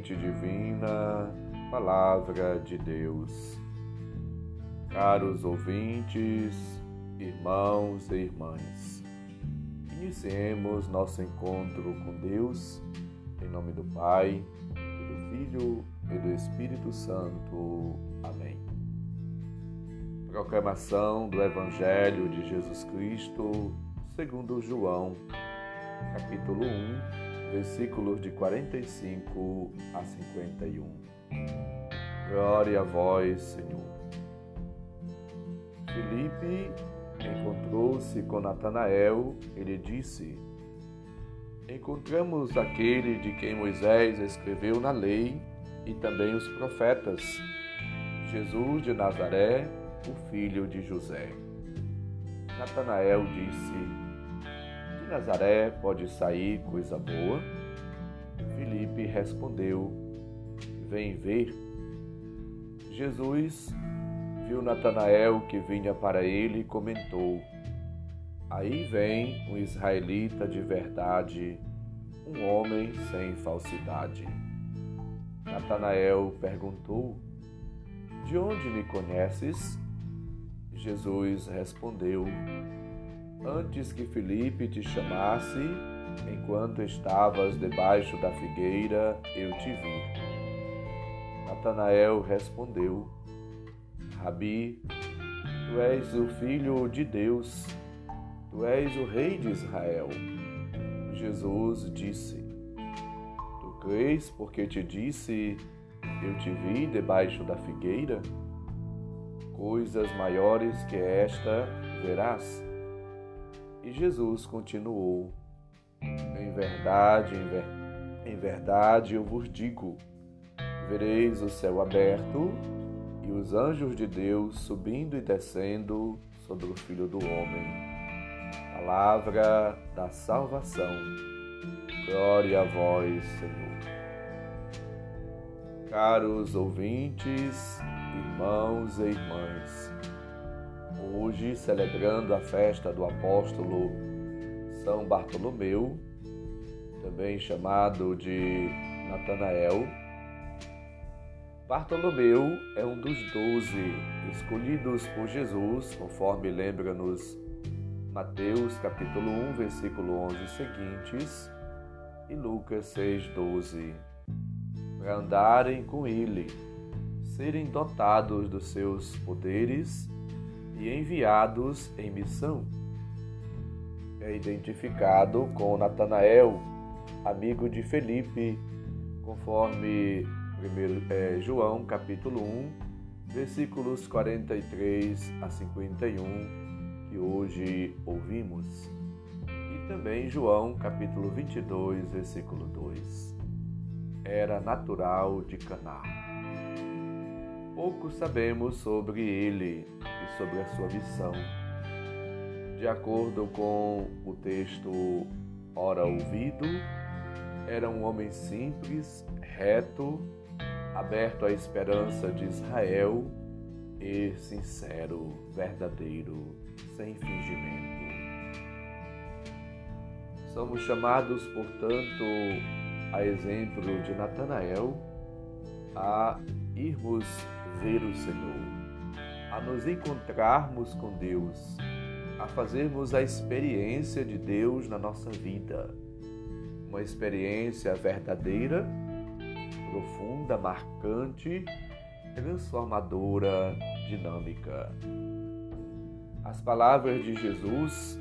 semente divina, Palavra de Deus. Caros ouvintes, irmãos e irmãs, iniciemos nosso encontro com Deus em nome do Pai, e do Filho e do Espírito Santo. Amém. Proclamação do Evangelho de Jesus Cristo, segundo João, capítulo 1, versículos de 45 a 51. Glória a vós, Senhor. Felipe encontrou-se com Natanael e lhe disse: Encontramos aquele de quem Moisés escreveu na lei e também os profetas, Jesus de Nazaré, o filho de José. Natanael disse: Nazaré pode sair coisa boa? Felipe respondeu: Vem ver. Jesus viu Natanael que vinha para ele e comentou: Aí vem um israelita de verdade, um homem sem falsidade. Natanael perguntou: De onde me conheces? Jesus respondeu: Antes que Felipe te chamasse, enquanto estavas debaixo da figueira, eu te vi. Natanael respondeu: Rabi, tu és o filho de Deus, tu és o rei de Israel. Jesus disse: Tu crês porque te disse, eu te vi debaixo da figueira? Coisas maiores que esta verás. E Jesus continuou: Em verdade, em, ver... em verdade eu vos digo: vereis o céu aberto e os anjos de Deus subindo e descendo sobre o Filho do Homem. Palavra da salvação. Glória a vós, Senhor. Caros ouvintes, irmãos e irmãs, hoje celebrando a festa do apóstolo São Bartolomeu, também chamado de Natanael, Bartolomeu é um dos doze escolhidos por Jesus, conforme lembra-nos Mateus capítulo 1, versículo 11 seguintes e Lucas 6, 12. Para andarem com ele, serem dotados dos seus poderes e enviados em missão. É identificado com Natanael, amigo de Felipe, conforme Primeiro é, João, capítulo 1, versículos 43 a 51, que hoje ouvimos. E também João, capítulo 22, versículo 2. Era natural de Caná. Pouco sabemos sobre ele e sobre a sua missão. De acordo com o texto ora ouvido, era um homem simples, reto aberto à esperança de Israel e sincero, verdadeiro, sem fingimento. Somos chamados, portanto, a exemplo de Natanael, a irmos ver o Senhor, a nos encontrarmos com Deus, a fazermos a experiência de Deus na nossa vida, uma experiência verdadeira profunda, marcante, transformadora, dinâmica. As palavras de Jesus,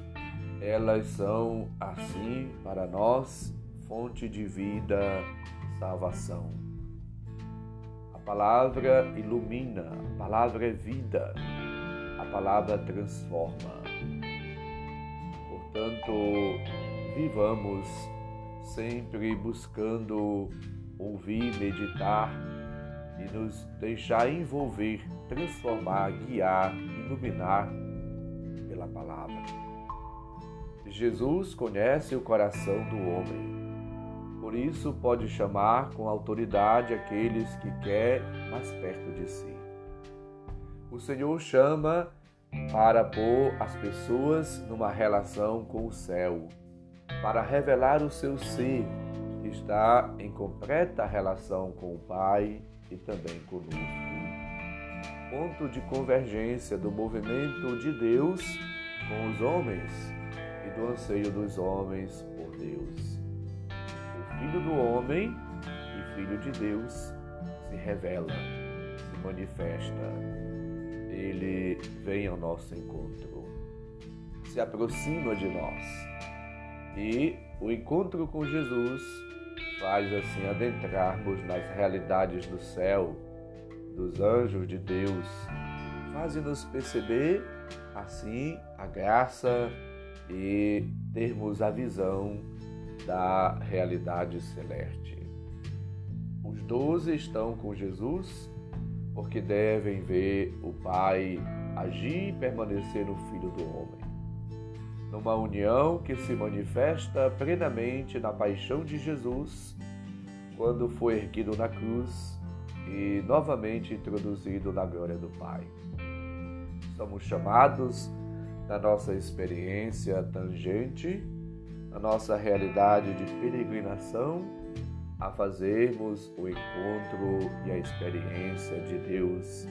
elas são assim para nós fonte de vida, salvação. Palavra ilumina, a palavra é vida, a palavra transforma. Portanto, vivamos sempre buscando ouvir, meditar e nos deixar envolver, transformar, guiar, iluminar pela palavra. Jesus conhece o coração do homem, por isso pode chamar com autoridade aqueles que quer mais perto de si. O Senhor chama para pôr as pessoas numa relação com o céu, para revelar o seu ser que está em completa relação com o Pai e também conosco. Ponto de convergência do movimento de Deus com os homens e do anseio dos homens por Deus. Filho do Homem e Filho de Deus se revela, se manifesta. Ele vem ao nosso encontro, se aproxima de nós. E o encontro com Jesus faz assim adentrarmos nas realidades do céu, dos anjos de Deus, faz-nos perceber assim a graça e termos a visão da realidade celeste. Os doze estão com Jesus porque devem ver o Pai agir e permanecer no Filho do Homem. Numa união que se manifesta plenamente na paixão de Jesus, quando foi erguido na cruz e novamente introduzido na glória do Pai. Somos chamados na nossa experiência tangente, na nossa realidade de peregrinação, a fazermos o encontro e a experiência de Deus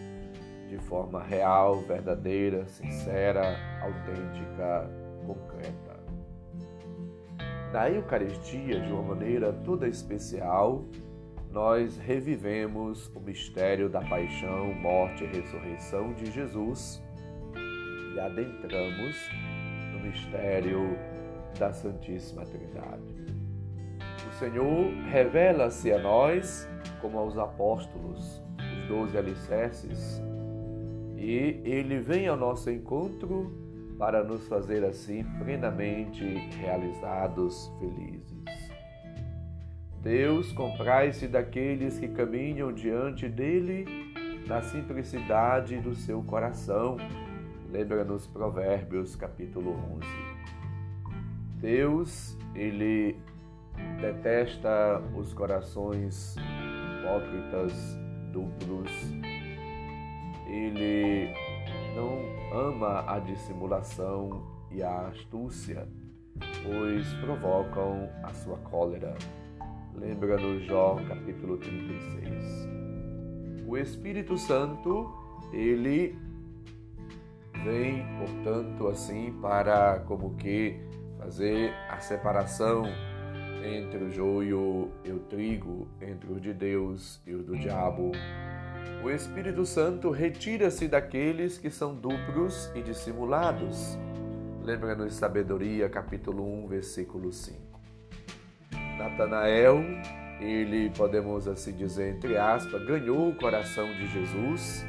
de forma real, verdadeira, sincera, autêntica, concreta. Na Eucaristia, de uma maneira toda especial, nós revivemos o mistério da paixão, morte e ressurreição de Jesus e adentramos no mistério da Santíssima Trindade. O Senhor revela-se a nós como aos apóstolos, os doze alicerces, e ele vem ao nosso encontro para nos fazer assim plenamente realizados, felizes. Deus comprai-se daqueles que caminham diante dele na simplicidade do seu coração Lembra-nos Provérbios capítulo 11. Deus, ele detesta os corações hipócritas, duplos. Ele não ama a dissimulação e a astúcia, pois provocam a sua cólera. Lembra-nos Jó capítulo 36. O Espírito Santo, ele vem, portanto, assim para como que fazer a separação entre o joio e o trigo, entre os de Deus e os do diabo. O Espírito Santo retira-se daqueles que são duplos e dissimulados. Lembra-nos Sabedoria, capítulo 1, versículo 5. Natanael, ele, podemos assim dizer, entre aspas, ganhou o coração de Jesus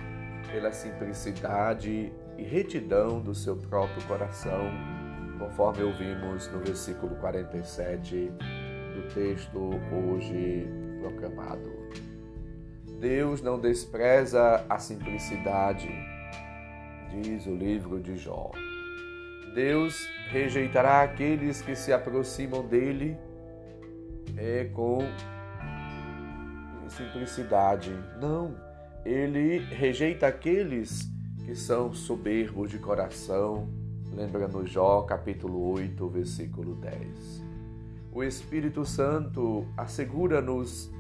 pela simplicidade e retidão do seu próprio coração, conforme ouvimos no versículo 47 do texto hoje proclamado. Deus não despreza a simplicidade, diz o livro de Jó. Deus rejeitará aqueles que se aproximam dele é, com simplicidade. Não, ele rejeita aqueles que são soberbos de coração. Lembra no Jó, capítulo 8, versículo 10. O Espírito Santo assegura-nos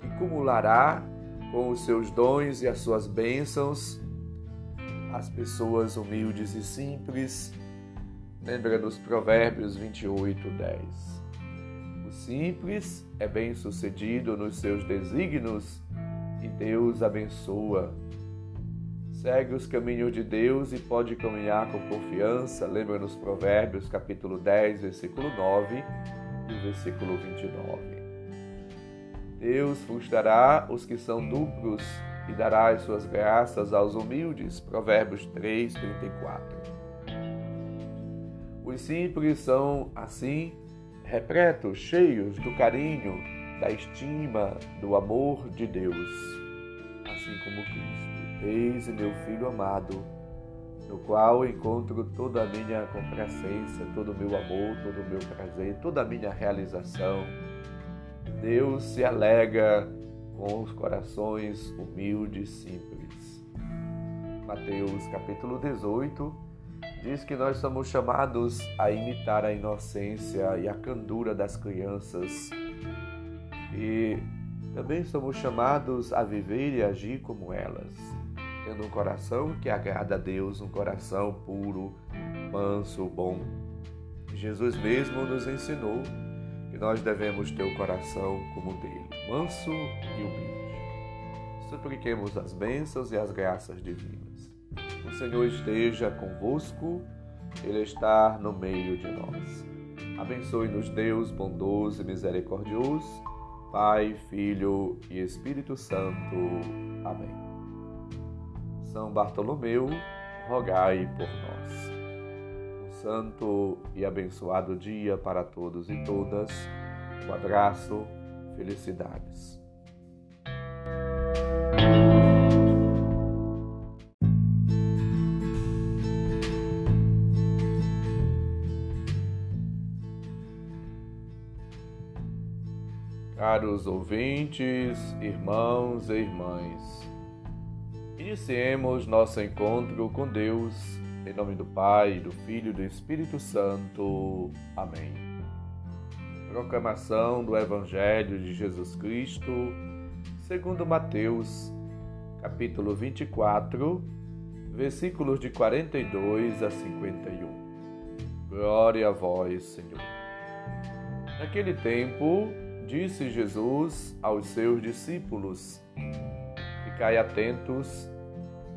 que cumulará com os seus dons e as suas bênçãos as pessoas humildes e simples. Lembra nos Provérbios 28, 10. O simples é bem-sucedido nos seus desígnios e Deus abençoa segue os caminhos de Deus e pode caminhar com confiança. Lembra nos Provérbios, capítulo 10, versículo 9 e versículo 29. Deus frustrará os que são duplos e dará as suas graças aos humildes. Provérbios 3, 34. Os simples são, assim, repletos, cheios do carinho, da estima, do amor de Deus, assim como Cristo. Eis meu filho amado, no qual encontro toda a minha complacência, todo o meu amor, todo o meu prazer, toda a minha realização. Deus se alega com os corações humildes e simples. Mateus capítulo 18 diz que nós somos chamados a imitar a inocência e a candura das crianças. e também somos chamados a viver e agir como elas, tendo um coração que agrada a Deus, um coração puro, manso, bom. Jesus mesmo nos ensinou que nós devemos ter o coração como o dele, manso e humilde. Supliquemos as bênçãos e as graças divinas. O Senhor esteja convosco, Ele está no meio de nós. Abençoe-nos, Deus bondoso e misericordioso, Pai, Filho e Espírito Santo. Amém. São Bartolomeu, rogai por nós. Um santo e abençoado dia para todos e todas. Um abraço, felicidades. Caros ouvintes, irmãos e irmãs, iniciemos nosso encontro com Deus, em nome do Pai, do Filho e do Espírito Santo. Amém. Proclamação do Evangelho de Jesus Cristo, segundo Mateus, capítulo 24, versículos de 42 a 51. Glória a vós, Senhor. Naquele tempo, Disse Jesus aos seus discípulos: Ficai atentos,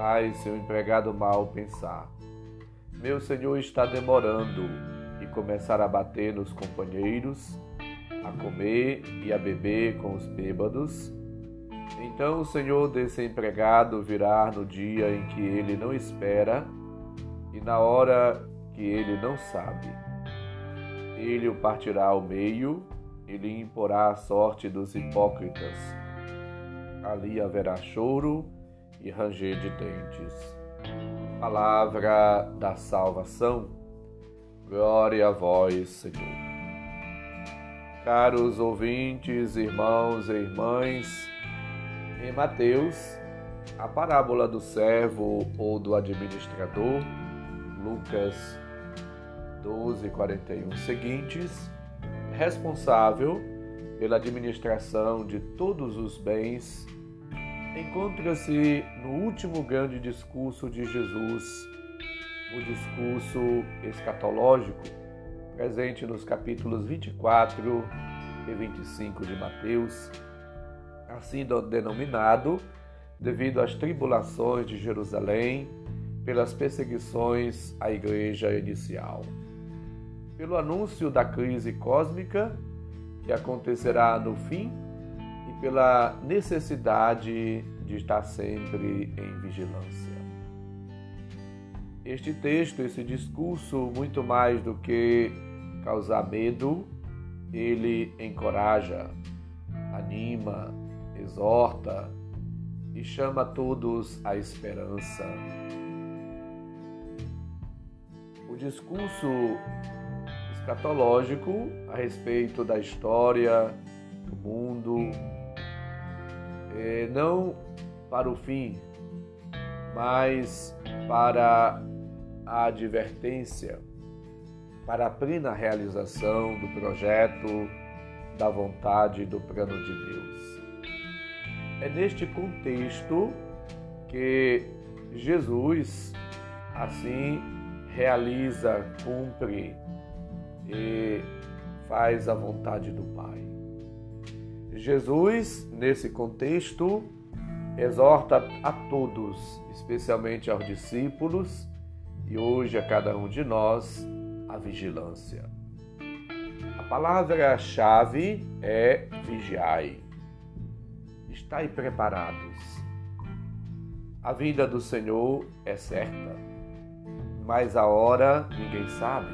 Mas se o empregado mal pensar, meu senhor está demorando, e começar a bater nos companheiros, a comer e a beber com os bêbados, então o senhor desse empregado virá no dia em que ele não espera e na hora que ele não sabe. Ele o partirá ao meio ele imporá a sorte dos hipócritas. Ali haverá choro e ranger de dentes. Palavra da salvação. Glória a vós, Senhor. Caros ouvintes, irmãos e irmãs, em Mateus, a parábola do servo ou do administrador, Lucas 12, 41 seguintes, responsável pela administração de todos os bens, encontra-se no último grande discurso de Jesus, o discurso escatológico, presente nos capítulos 24 e 25 de Mateus, assim denominado devido às tribulações de Jerusalém pelas perseguições à igreja inicial. Pelo anúncio da crise cósmica que acontecerá no fim pela necessidade de estar sempre em vigilância. Este texto, esse discurso, muito mais do que causar medo, ele encoraja, anima, exorta e chama todos à esperança. O discurso escatológico a respeito da história do mundo, é, não para o fim, mas para a advertência, para a plena realização do projeto, da vontade do plano de Deus. É neste contexto que Jesus assim realiza, cumpre e faz a vontade do Pai. Jesus, nesse contexto, exorta a todos, especialmente aos discípulos e hoje a cada um de nós, a vigilância. A palavra-chave é vigiai. Estai preparados. A vinda do Senhor é certa, mas a hora ninguém sabe.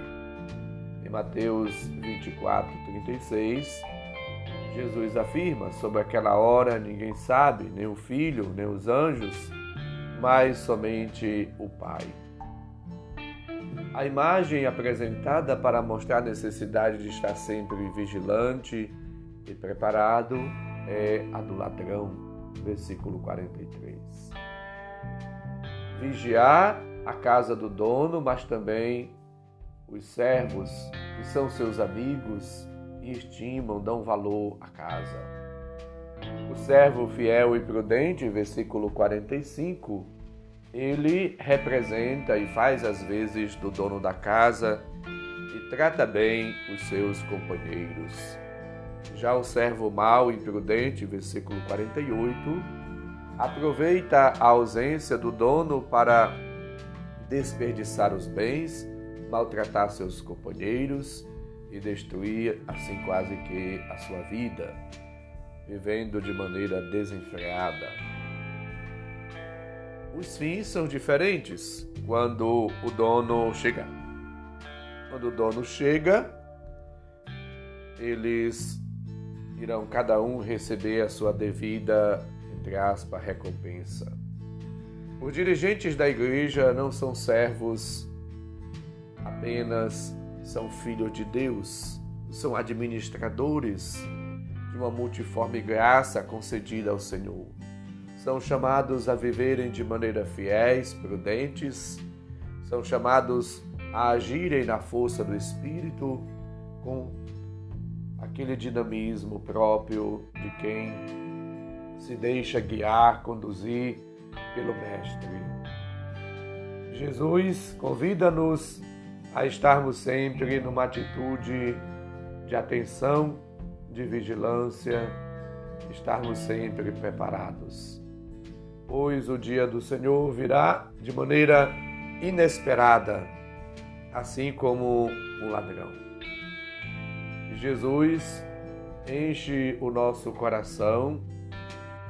Em Mateus 24, 36, Jesus afirma: sobre aquela hora ninguém sabe, nem o filho, nem os anjos, mas somente o Pai. A imagem apresentada para mostrar a necessidade de estar sempre vigilante e preparado é a do ladrão, versículo 43. Vigiar a casa do dono, mas também os servos, que são seus amigos e estimam, dão valor à casa. O servo fiel e prudente, versículo 45, ele representa e faz as vezes do dono da casa e trata bem os seus companheiros. Já o servo mau e imprudente, versículo 48, aproveita a ausência do dono para desperdiçar os bens, maltratar seus companheiros e destruir assim quase que a sua vida, vivendo de maneira desenfreada. Os fins são diferentes quando o dono chega. Quando o dono chega, eles irão cada um receber a sua devida, entre aspas, recompensa. Os dirigentes da igreja não são servos apenas são filhos de Deus, são administradores de uma multiforme graça concedida ao Senhor. São chamados a viverem de maneira fiéis, prudentes, são chamados a agirem na força do Espírito com aquele dinamismo próprio de quem se deixa guiar, conduzir pelo Mestre. Jesus convida-nos a estarmos sempre numa atitude de atenção, de vigilância, estarmos sempre preparados. Pois o dia do Senhor virá de maneira inesperada, assim como um ladrão. Jesus enche o nosso coração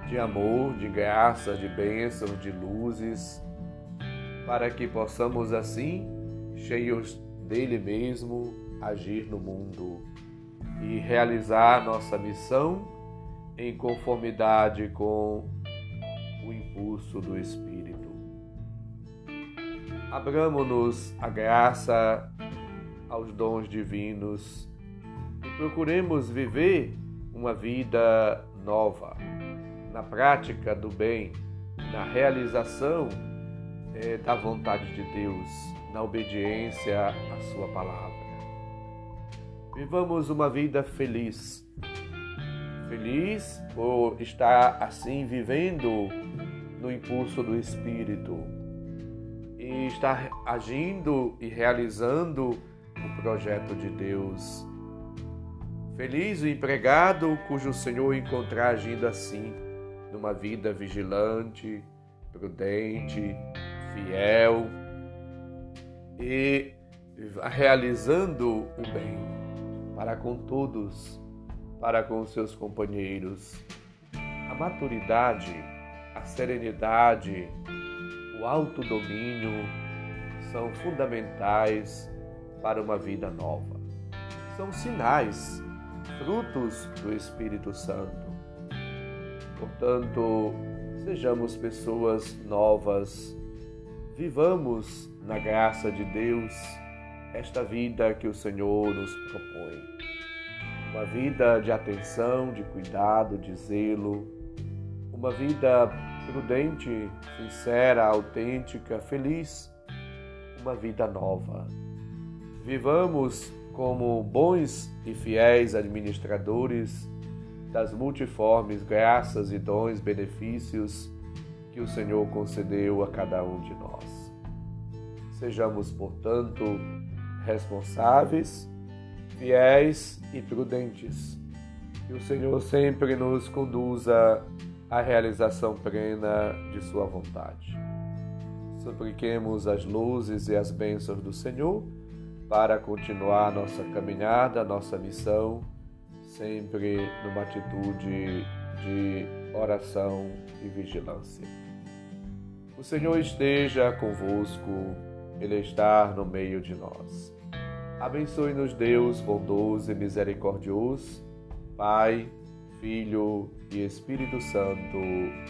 de amor, de graça, de bênçãos, de luzes, para que possamos assim cheios dele mesmo, agir no mundo e realizar nossa missão em conformidade com o impulso do Espírito. Abramos-nos a graça aos dons divinos e procuremos viver uma vida nova, na prática do bem, na realização é, da vontade de Deus na obediência à Sua palavra. Vivamos uma vida feliz. Feliz por estar assim vivendo no impulso do Espírito e estar agindo e realizando o projeto de Deus. Feliz o empregado cujo Senhor encontrar agindo assim, numa vida vigilante, prudente, fiel e realizando o bem para com todos, para com seus companheiros. A maturidade, a serenidade, o autodomínio são fundamentais para uma vida nova. São sinais, frutos do Espírito Santo. Portanto, sejamos pessoas novas, vivamos na graça de Deus, esta vida que o Senhor nos propõe. Uma vida de atenção, de cuidado, de zelo, uma vida prudente, sincera, autêntica, feliz, uma vida nova. Vivamos como bons e fiéis administradores das multiformes graças e dons, benefícios que o Senhor concedeu a cada um de nós. Sejamos, portanto, responsáveis, fiéis e prudentes. Que o Senhor sempre nos conduza a realização plena de Sua vontade. Supliquemos as luzes e as bênçãos do Senhor para continuar nossa caminhada, nossa missão, sempre numa atitude de oração e vigilância. O Senhor esteja convosco, Ele está no meio de nós. Abençoe-nos, Deus bondoso e misericordioso, Pai, Filho e Espírito Santo.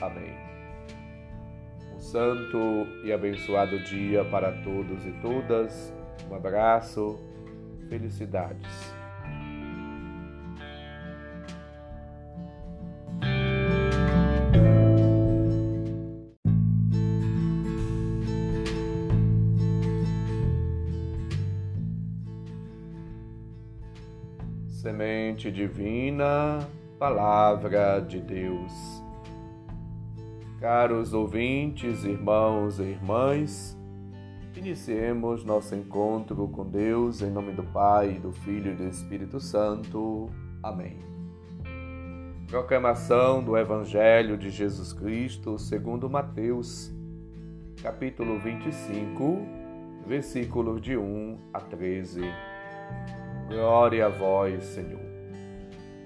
Amém. Um santo e abençoado dia para todos e todas. Um abraço, felicidades. Divina, Palavra de Deus. Caros ouvintes, irmãos e irmãs, iniciemos nosso encontro com Deus em nome do Pai, do Filho e do Espírito Santo. Amém. Proclamação do Evangelho de Jesus Cristo segundo Mateus, capítulo 25, versículos de 1 a 13. Glória a vós, Senhor.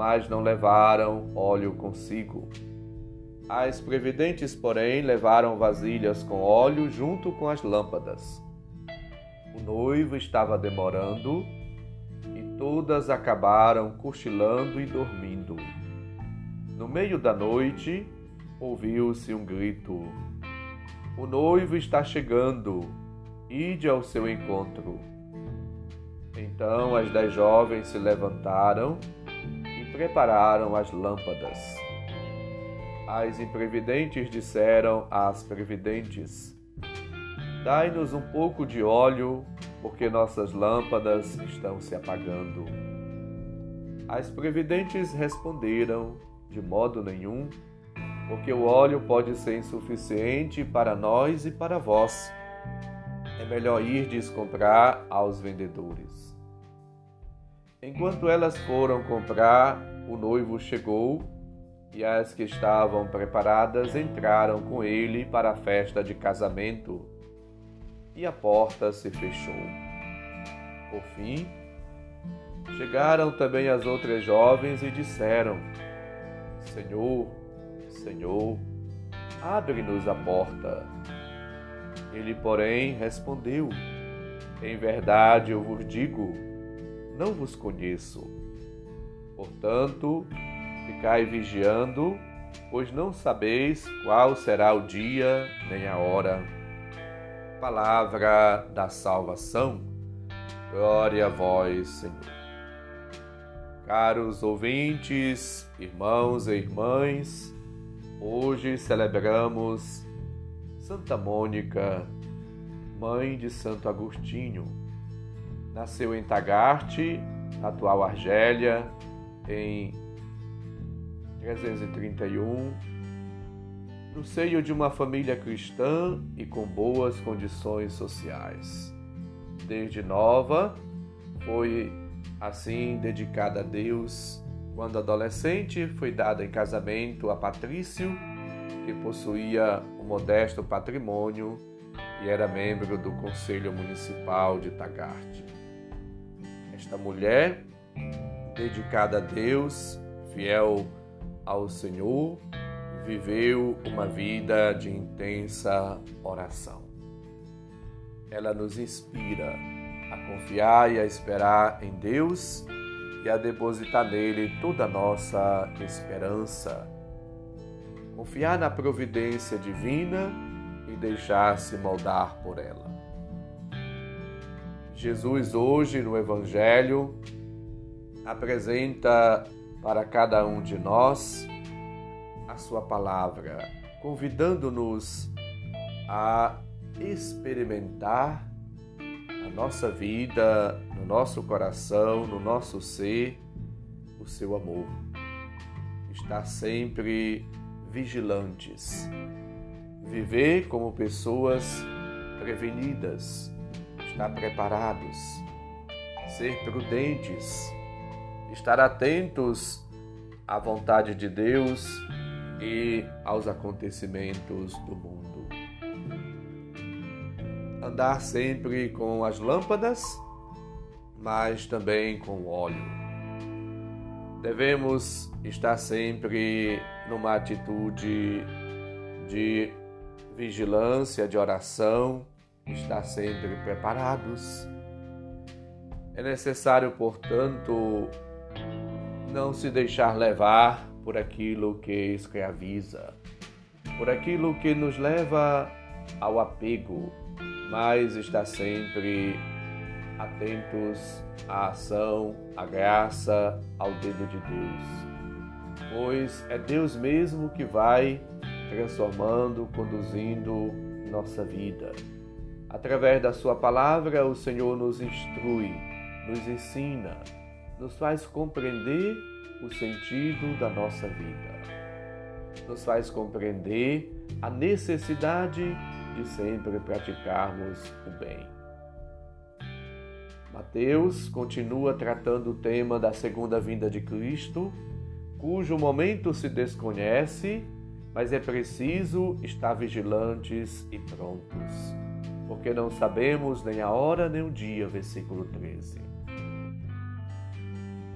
mas não levaram óleo consigo. As previdentes, porém, levaram vasilhas com óleo junto com as lâmpadas. O noivo estava demorando e todas acabaram cochilando e dormindo. No meio da noite, ouviu-se um grito: O noivo está chegando, ide ao seu encontro. Então as dez jovens se levantaram prepararam as lâmpadas. As imprevidentes disseram às previdentes: Dai-nos um pouco de óleo, porque nossas lâmpadas estão se apagando. As previdentes responderam: De modo nenhum, porque o óleo pode ser insuficiente para nós e para vós. É melhor irdes comprar aos vendedores. Enquanto elas foram comprar, o noivo chegou e as que estavam preparadas entraram com ele para a festa de casamento e a porta se fechou. Por fim, chegaram também as outras jovens e disseram: Senhor, Senhor, abre-nos a porta. Ele, porém, respondeu: Em verdade eu vos digo, não vos conheço. Portanto, ficai vigiando, pois não sabeis qual será o dia nem a hora. Palavra da salvação. Glória a vós, Senhor. Caros ouvintes, irmãos e irmãs, hoje celebramos Santa Mônica, mãe de Santo Agostinho. Nasceu em Tagaste, atual Argélia, em 331, no seio de uma família cristã e com boas condições sociais. Desde nova, foi assim dedicada a Deus. Quando adolescente, foi dada em casamento a Patrício, que possuía um modesto patrimônio e era membro do Conselho Municipal de Tagart. Esta mulher dedicada a Deus, fiel ao Senhor, viveu uma vida de intensa oração. Ela nos inspira a confiar e a esperar em Deus e a depositar nele toda a nossa esperança. Confiar na providência divina e deixar-se moldar por ela. Jesus, hoje no Evangelho, apresenta para cada um de nós a sua palavra, convidando-nos a experimentar na nossa vida, no nosso coração, no nosso ser, o seu amor. Estar sempre vigilantes. Viver como pessoas prevenidas, estar preparados, ser prudentes, estar atentos à vontade de Deus e aos acontecimentos do mundo. Andar sempre com as lâmpadas, mas também com óleo. Devemos estar sempre numa atitude de vigilância, de oração, estar sempre preparados. É necessário, portanto, não se deixar levar por aquilo que escraviza, por aquilo que nos leva ao apego, mas estar sempre atentos à ação, à graça, ao dedo de Deus. Pois é Deus mesmo que vai transformando, conduzindo nossa vida. Através da Sua palavra, o Senhor nos instrui, nos ensina, nos faz compreender o sentido da nossa vida, nos faz compreender a necessidade de sempre praticarmos o bem. Mateus continua tratando o tema da segunda vinda de Cristo, cujo momento se desconhece mas é preciso estar vigilantes e prontos, porque não sabemos nem a hora nem o dia. Versículo 13.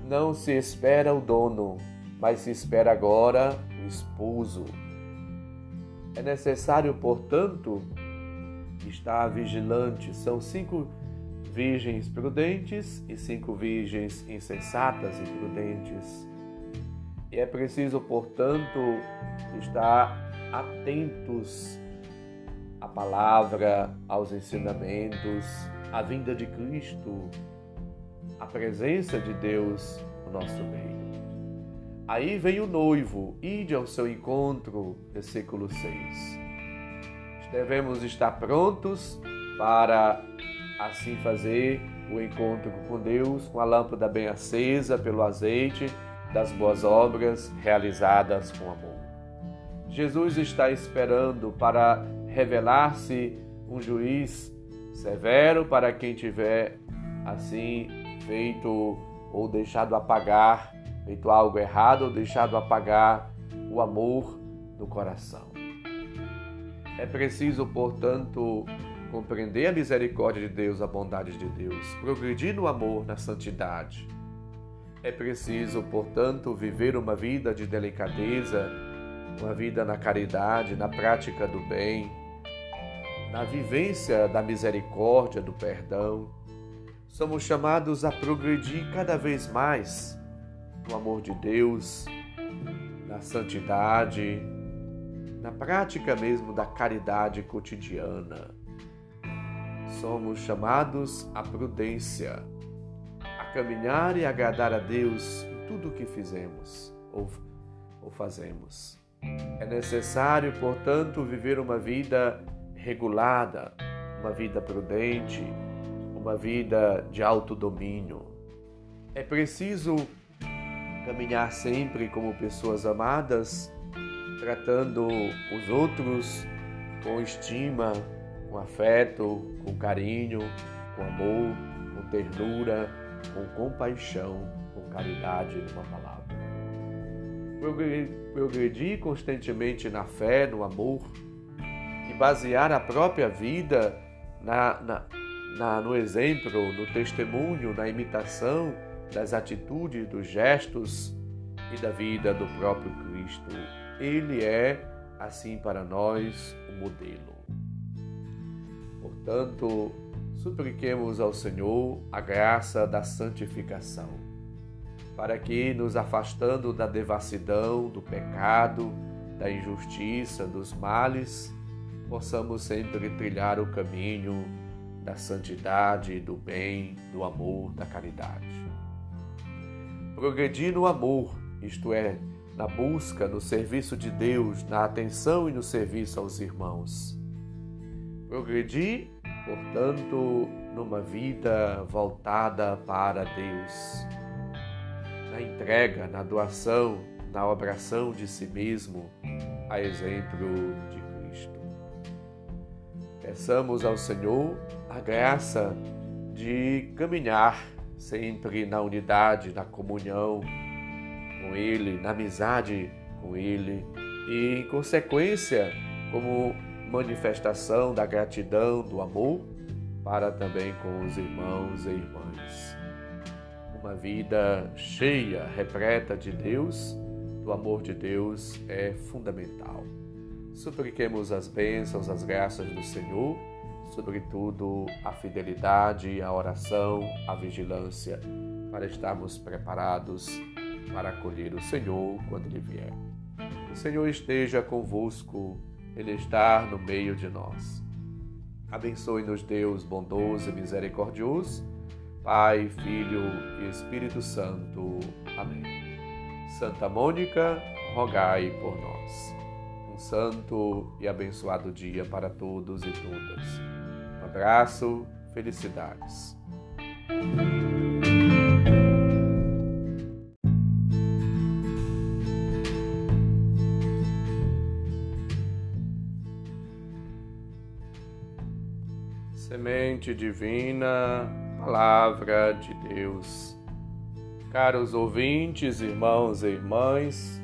Não se espera o dono, mas se espera agora o esposo. É necessário, portanto, estar vigilante. São cinco virgens prudentes e cinco virgens insensatas e prudentes. E é preciso, portanto, estar atentos à palavra, aos ensinamentos, à vinda de Cristo, à presença de Deus no nosso meio. Aí vem o noivo, ide ao seu encontro, versículo 6. Devemos estar prontos para assim fazer o encontro com Deus, com a lâmpada bem acesa pelo azeite das boas obras realizadas com amor. Jesus está esperando para revelar-se um juiz severo para quem tiver assim feito ou deixado apagar, feito algo errado ou deixado apagar o amor do coração. É preciso, portanto, compreender a misericórdia de Deus, a bondade de Deus, progredir no amor, na santidade é preciso, portanto, viver uma vida de delicadeza, uma vida na caridade, na prática do bem, na vivência da misericórdia, do perdão. Somos chamados a progredir cada vez mais no amor de Deus, na santidade, na prática mesmo da caridade cotidiana. Somos chamados à prudência caminhar e agradar a Deus em tudo o que fizemos ou, ou fazemos. É necessário, portanto, viver uma vida regulada, uma vida prudente, uma vida de autodomínio. É preciso caminhar sempre como pessoas amadas, tratando os outros com estima, com afeto, com carinho, com amor, com ternura com compaixão, com caridade numa palavra. Progredir constantemente na fé, no amor e basear a própria vida na, na, na, no exemplo, no testemunho, na imitação das atitudes, dos gestos e da vida do próprio Cristo. Ele é, assim para nós, o modelo. Portanto, supliquemos ao Senhor a graça da santificação, para que, nos afastando da devassidão, do pecado, da injustiça, dos males, possamos sempre trilhar o caminho da santidade, do bem, do amor, da caridade. Progredir no amor, isto é, na busca, no serviço de Deus, na atenção e no serviço aos irmãos. Progredir, portanto, numa vida voltada para Deus, na entrega, na doação, na obração de si mesmo, a exemplo de Cristo. Peçamos ao Senhor a graça de caminhar sempre na unidade, na comunhão com Ele, na amizade com Ele e, em consequência, como manifestação da gratidão, do amor para também com os irmãos e irmãs. Uma vida cheia, repleta de Deus, do amor de Deus é fundamental. Supliquemos as bênçãos, as graças do Senhor, sobretudo a fidelidade, a oração, a vigilância, para estarmos preparados para acolher o Senhor quando Ele vier. O Senhor esteja convosco, Ele está no meio de nós. Abençoe-nos, Deus bondoso e misericordioso, Pai, Filho e Espírito Santo. Amém. Santa Mônica, rogai por nós. Um santo e abençoado dia para todos e todas. Abraço, felicidades. Semente divina, Palavra de Deus. Caros ouvintes, irmãos e irmãs,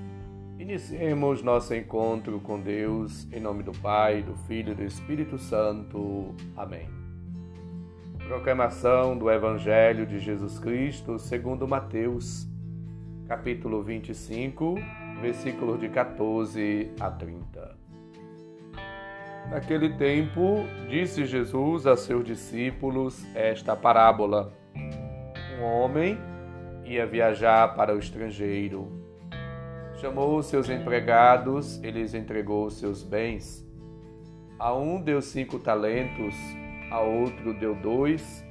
iniciemos nosso encontro com Deus em nome do Pai, do Filho e do Espírito Santo. Amém. Proclamação do Evangelho de Jesus Cristo segundo Mateus, capítulo 25, versículos de 14 a 30. Naquele tempo, disse Jesus a seus discípulos esta parábola: Um homem ia viajar para o estrangeiro. Chamou seus empregados e lhes entregou seus bens. A um deu cinco talentos, a outro deu dois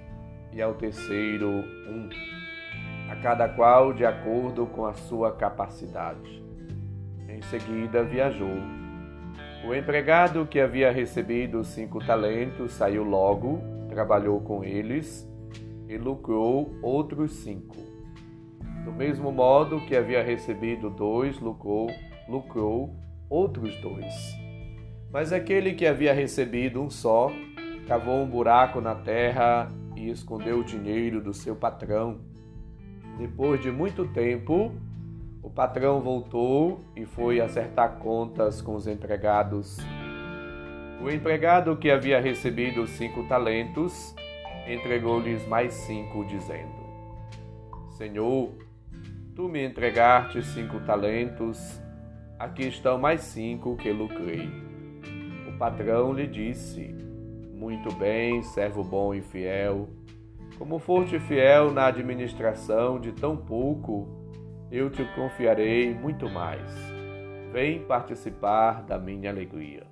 e ao terceiro um, a cada qual de acordo com a sua capacidade. Em seguida viajou. O empregado que havia recebido cinco talentos saiu logo, trabalhou com eles e lucrou outros cinco. Do mesmo modo que havia recebido dois, lucrou, lucrou outros dois. Mas aquele que havia recebido um só, cavou um buraco na terra e escondeu o dinheiro do seu patrão. Depois de muito tempo, o patrão voltou e foi acertar contas com os empregados. O empregado que havia recebido cinco talentos entregou-lhes mais cinco, dizendo: Senhor, tu me entregaste cinco talentos, aqui estão mais cinco que lucrei. O patrão lhe disse: Muito bem, servo bom e fiel. Como foste fiel na administração de tão pouco, eu te confiarei muito mais. Vem participar da minha alegria.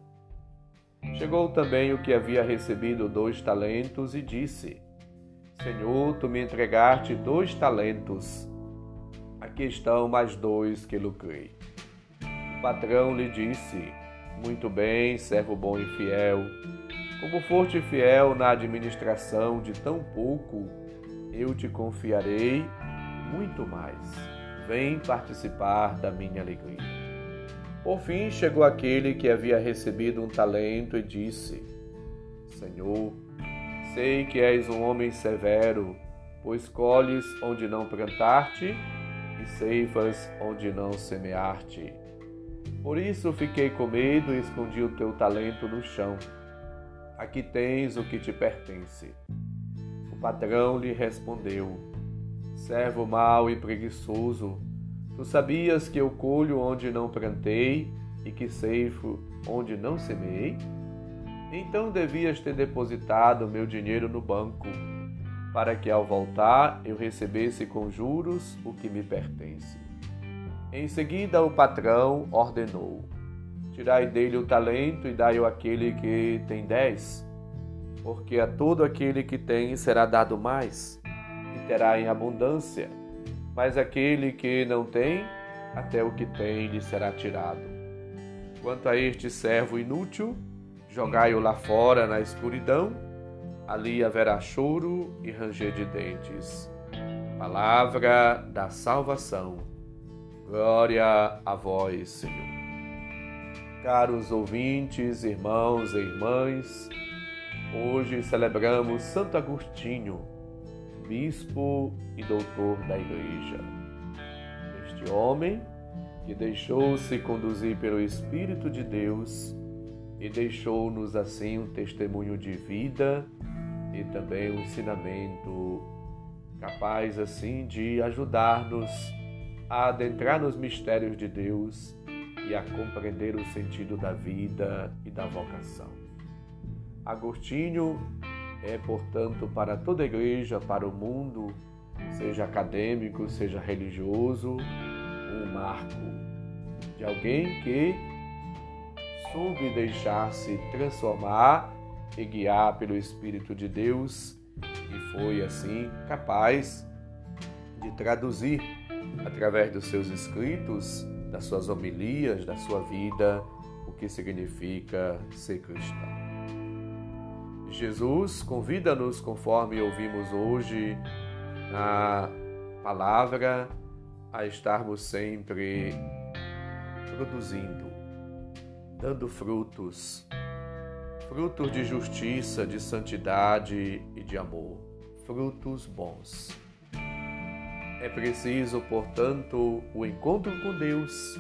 Chegou também o que havia recebido dois talentos e disse: Senhor, tu me entregaste dois talentos. Aqui estão mais dois que lucrei. O patrão lhe disse: Muito bem, servo bom e fiel. Como foste fiel na administração de tão pouco, eu te confiarei muito mais. Vem participar da minha alegria. Por fim chegou aquele que havia recebido um talento e disse: Senhor, sei que és um homem severo, pois colhes onde não plantar-te e ceifas onde não semear-te. Por isso fiquei com medo e escondi o teu talento no chão. Aqui tens o que te pertence. O patrão lhe respondeu: servo mau e preguiçoso, tu sabias que eu colho onde não plantei e que ceifo onde não semeei? Então devias ter depositado meu dinheiro no banco, para que ao voltar eu recebesse com juros o que me pertence. Em seguida o patrão ordenou: Tirai dele o talento e dai-o àquele que tem dez, porque a todo aquele que tem será dado mais terá em abundância, mas aquele que não tem, até o que tem lhe será tirado. Quanto a este servo inútil, jogai-o lá fora na escuridão, ali haverá choro e ranger de dentes. Palavra da salvação. Glória a vós, Senhor. Caros ouvintes, irmãos e irmãs, hoje celebramos Santo Agostinho, bispo e doutor da Igreja. Este homem que deixou-se conduzir pelo Espírito de Deus e deixou-nos assim um testemunho de vida e também um ensinamento capaz assim de ajudar-nos a adentrar nos mistérios de Deus e a compreender o sentido da vida e da vocação. Agostinho é, portanto, para toda a igreja, para o mundo, seja acadêmico, seja religioso, um marco de alguém que soube deixar-se transformar e guiar pelo Espírito de Deus e foi assim capaz de traduzir através dos seus escritos, das suas homilias, da sua vida, o que significa ser cristão. Jesus convida-nos, conforme ouvimos hoje na palavra, a estarmos sempre produzindo, dando frutos, frutos de justiça, de santidade e de amor, frutos bons. É preciso, portanto, o encontro com Deus,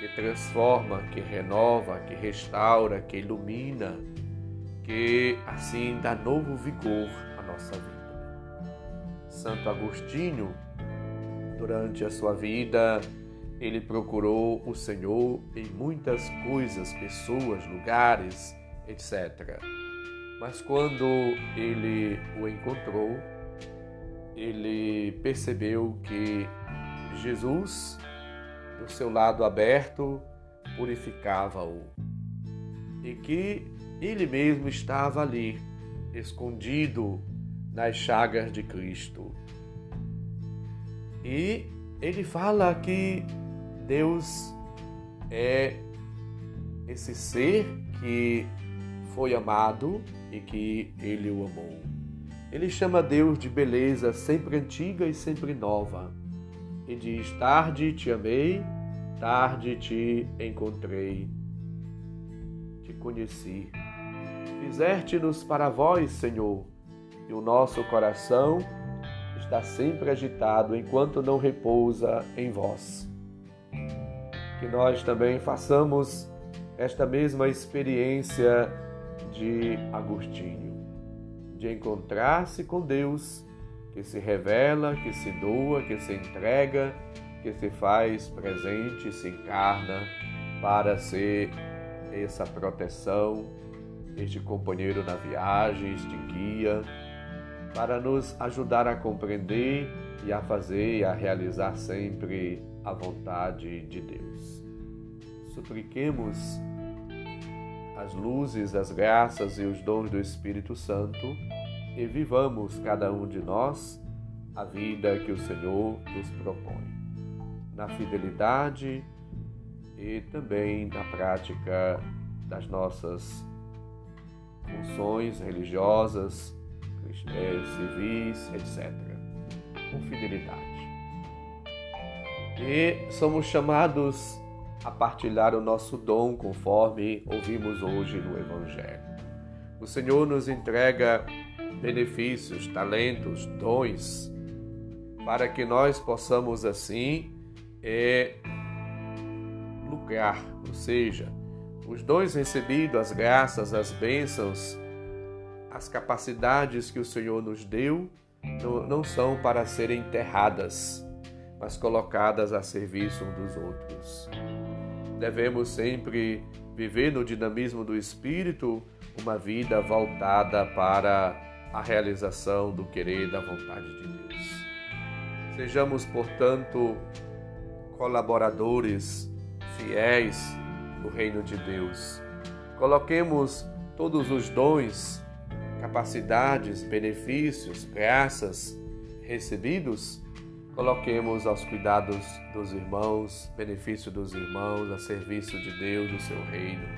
que transforma, que renova, que restaura, que ilumina, que assim dá novo vigor à nossa vida. Santo Agostinho, durante a sua vida, ele procurou o Senhor em muitas coisas, pessoas, lugares, etc. Mas quando ele o encontrou, ele percebeu que Jesus, do seu lado aberto, purificava-o e que ele mesmo estava ali, escondido nas chagas de Cristo. E ele fala que Deus é esse ser que foi amado e que ele o amou. Ele chama Deus de beleza sempre antiga e sempre nova. E diz: Tarde te amei, tarde te encontrei, te conheci. Fizeste-nos para vós, Senhor, e o nosso coração está sempre agitado enquanto não repousa em vós. Que nós também façamos esta mesma experiência de Agostinho, de encontrar-se com Deus, que se revela, que se doa, que se entrega, que se faz presente, se encarna para ser essa proteção, este companheiro na viagem, este guia, para nos ajudar a compreender e a fazer e a realizar sempre a vontade de Deus. Supliquemos as luzes, as graças e os dons do Espírito Santo e vivamos cada um de nós a vida que o Senhor nos propõe, na fidelidade e também na prática das nossas funções religiosas, civis, etc. Com fidelidade. E somos chamados a partilhar o nosso dom conforme ouvimos hoje no Evangelho. O Senhor nos entrega benefícios, talentos, dons, para que nós possamos assim é, lucrar, ou seja, os dons recebidos, as graças, as bênçãos, as capacidades que o Senhor nos deu, não, são para serem enterradas, mas colocadas a serviço um dos outros. Devemos sempre viver no dinamismo do Espírito uma vida voltada para a realização do querer da vontade de Deus. Sejamos, portanto, colaboradores fiéis do reino de Deus. Coloquemos todos os dons, capacidades, benefícios, graças recebidos Coloquemos aos cuidados dos irmãos, benefício dos irmãos, a serviço de Deus, do seu reino.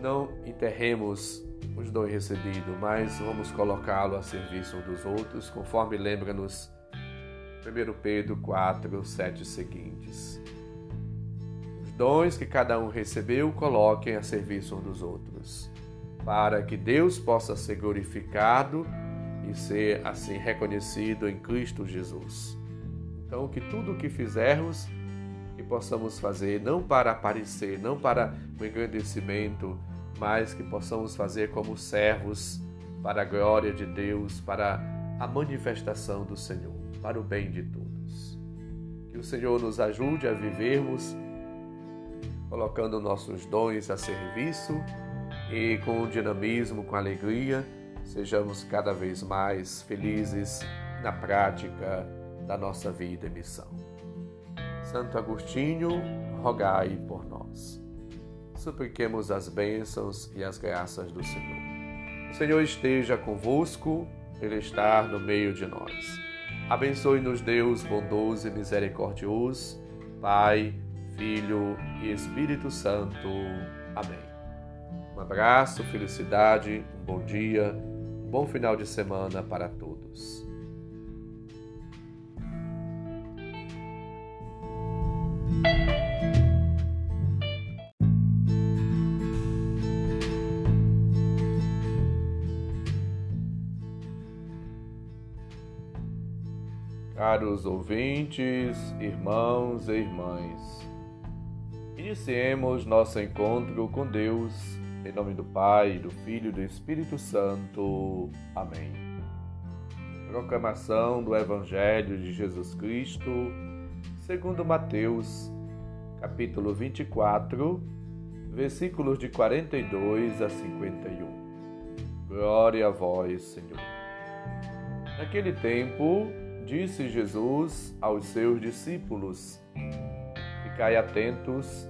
Não enterremos os dons recebidos, mas vamos colocá-lo a serviço um dos outros, conforme lembra-nos 1 Pedro 4, 7 seguintes. Os dons que cada um recebeu, coloquem a serviço um dos outros, para que Deus possa ser glorificado e ser assim reconhecido em Cristo Jesus. Então, que tudo o que fizermos, que possamos fazer não para aparecer, não para o engrandecimento, mas que possamos fazer como servos para a glória de Deus, para a manifestação do Senhor, para o bem de todos. Que o Senhor nos ajude a vivermos colocando nossos dons a serviço e com dinamismo, com alegria sejamos cada vez mais felizes na prática da nossa vida e missão. Santo Agostinho, rogai por nós. Supliquemos as bênçãos e as graças do Senhor. O Senhor esteja convosco, Ele está no meio de nós. Abençoe-nos, Deus bondoso e misericordioso, Pai, Filho e Espírito Santo. Amém. Um abraço, felicidade, um bom dia Bom final de semana para todos. Caros ouvintes, irmãos e irmãs, iniciemos nosso encontro com Deus em nome do Pai, do Filho e do Espírito Santo. Amém. Proclamação do Evangelho de Jesus Cristo, segundo Mateus, capítulo 24, versículos de 42 a 51. Glória a vós, Senhor. Naquele tempo, disse Jesus aos seus discípulos: Ficai atentos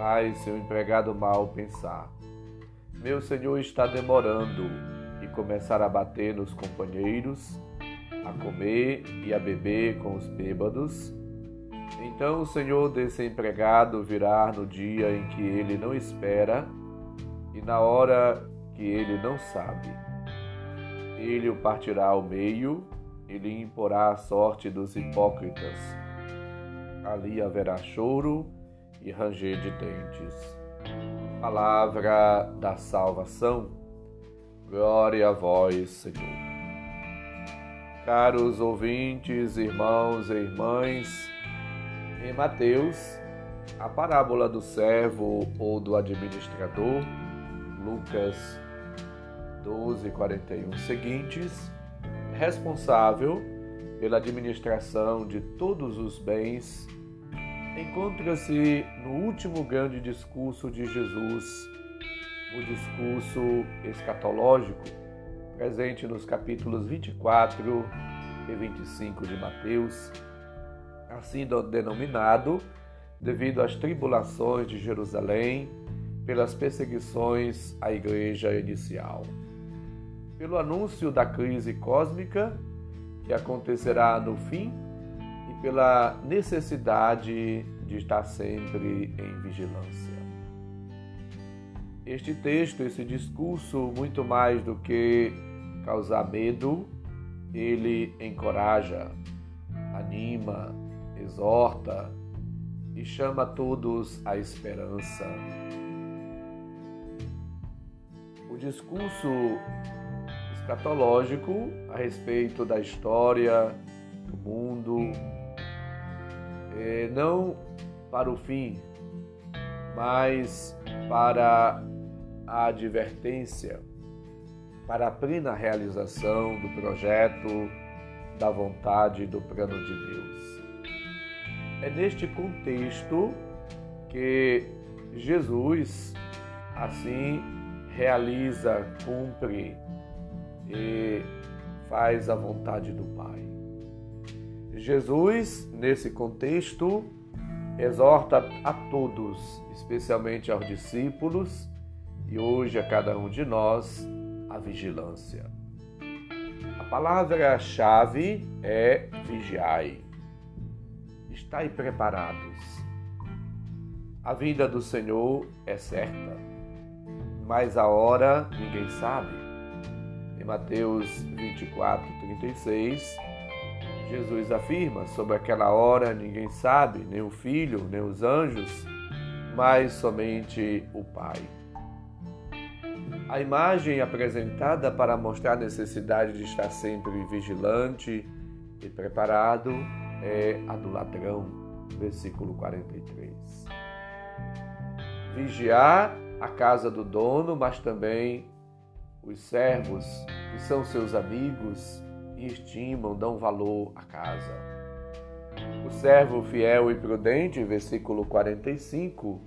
Mas se o empregado mal pensar, meu senhor está demorando, e começar a bater nos companheiros, a comer e a beber com os bêbados, então o senhor desse empregado virá no dia em que ele não espera e na hora que ele não sabe. Ele o partirá ao meio e lhe imporá a sorte dos hipócritas. Ali haverá choro e ranger de dentes. Palavra da salvação, glória a vós, Senhor. Caros ouvintes, irmãos e irmãs, em Mateus, a parábola do servo ou do administrador, Lucas 12, 41 seguintes, responsável pela administração de todos os bens encontra-se no último grande discurso de Jesus, o discurso escatológico, presente nos capítulos 24 e 25 de Mateus, assim denominado devido às tribulações de Jerusalém pelas perseguições à igreja inicial. Pelo anúncio da crise cósmica que acontecerá no fim pela necessidade de estar sempre em vigilância. Este texto, esse discurso, muito mais do que causar medo, ele encoraja, anima, exorta e chama todos à esperança. O discurso escatológico a respeito da história do mundo, não para o fim, mas para a advertência, para a plena realização do projeto, da vontade do plano de Deus. É neste contexto que Jesus assim realiza, cumpre e faz a vontade do Pai. Jesus, nesse contexto, exorta a todos, especialmente aos discípulos e hoje a cada um de nós, a vigilância. A palavra-chave é vigiai. Estai preparados. A vida do Senhor é certa, mas a hora ninguém sabe. Em Mateus 24, 36, Jesus afirma: sobre aquela hora ninguém sabe, nem o filho, nem os anjos, mas somente o Pai. A imagem apresentada para mostrar a necessidade de estar sempre vigilante e preparado é a do ladrão, versículo 43. Vigiar a casa do dono, mas também os servos, que são seus amigos e estimam, dão valor à casa. O servo fiel e prudente, versículo 45,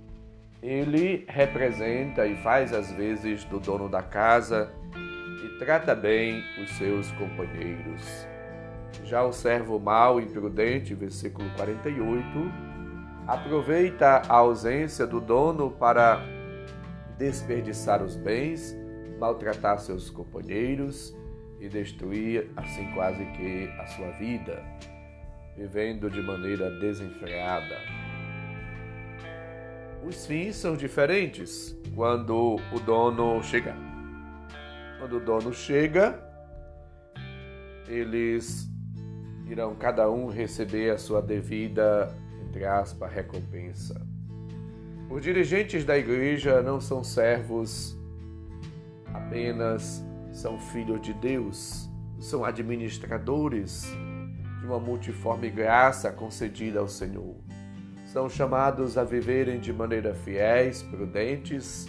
ele representa e faz as vezes do dono da casa e trata bem os seus companheiros. Já o servo mau e imprudente, versículo 48, aproveita a ausência do dono para desperdiçar os bens, maltratar seus companheiros e destruir assim quase que a sua vida, vivendo de maneira desenfreada. Os fins são diferentes quando o dono chega. Quando o dono chega, eles irão cada um receber a sua devida, entre aspas, recompensa. Os dirigentes da igreja não são servos apenas, são filhos de Deus, são administradores de uma multiforme graça concedida ao Senhor são chamados a viverem de maneira fiéis, prudentes,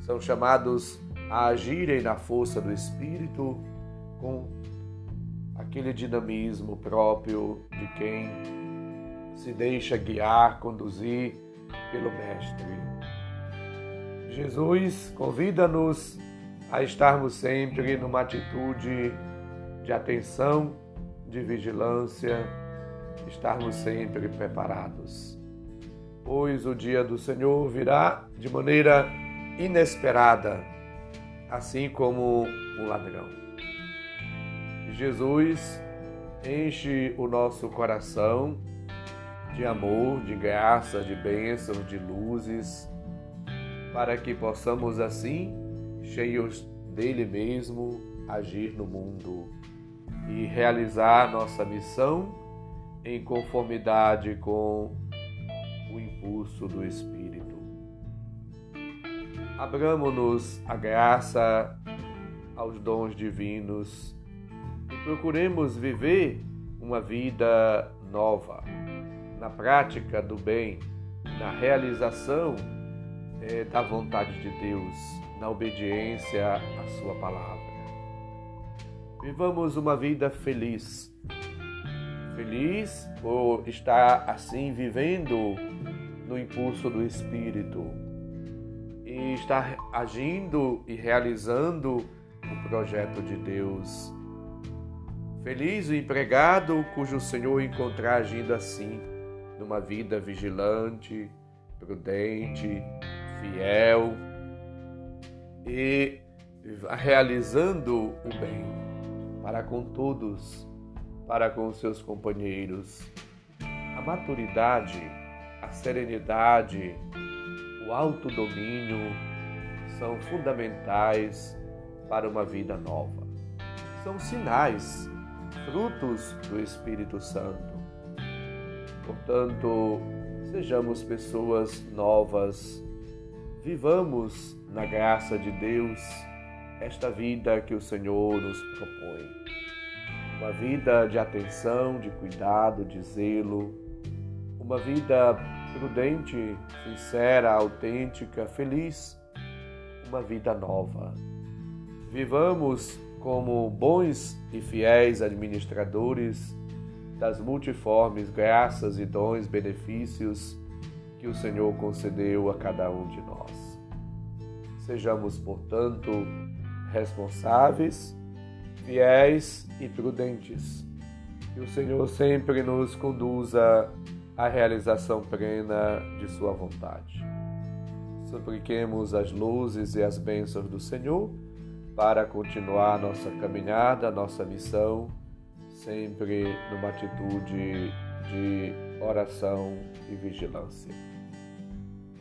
são chamados a agirem na força do Espírito com aquele dinamismo próprio de quem se deixa guiar, conduzir pelo Mestre. Jesus convida-nos a estarmos sempre numa atitude de atenção, de vigilância, estarmos sempre preparados pois o dia do Senhor virá de maneira inesperada, assim como um ladrão. Jesus enche o nosso coração de amor, de graça, de bênçãos, de luzes, para que possamos assim, cheios dele mesmo, agir no mundo e realizar nossa missão em conformidade com o impulso do Espírito. Abramos-nos a graça aos dons divinos e procuremos viver uma vida nova, na prática do bem, na realização é, da vontade de Deus, na obediência à Sua palavra. Vivamos uma vida feliz feliz por estar assim vivendo no impulso do Espírito e estar agindo e realizando o projeto de Deus. Feliz o empregado cujo Senhor encontrar agindo assim, numa vida vigilante, prudente, fiel e realizando o bem para com todos para com seus companheiros. A maturidade, a serenidade, o autodomínio são fundamentais para uma vida nova. São sinais, frutos do Espírito Santo. Portanto, Sejamos pessoas novas, vivamos na graça de Deus esta vida que o Senhor nos propõe. Uma vida de atenção, de cuidado, de zelo, uma vida prudente, sincera, autêntica, feliz, uma vida nova. Vivamos como bons e fiéis administradores das multiformes graças e dons, benefícios que o Senhor concedeu a cada um de nós. Sejamos, portanto, responsáveis, fiéis e prudentes. Que o Senhor sempre nos conduza à realização plena de Sua vontade. Supliquemos as luzes e as bênçãos do Senhor para continuar nossa caminhada, nossa missão, sempre numa atitude de oração e vigilância.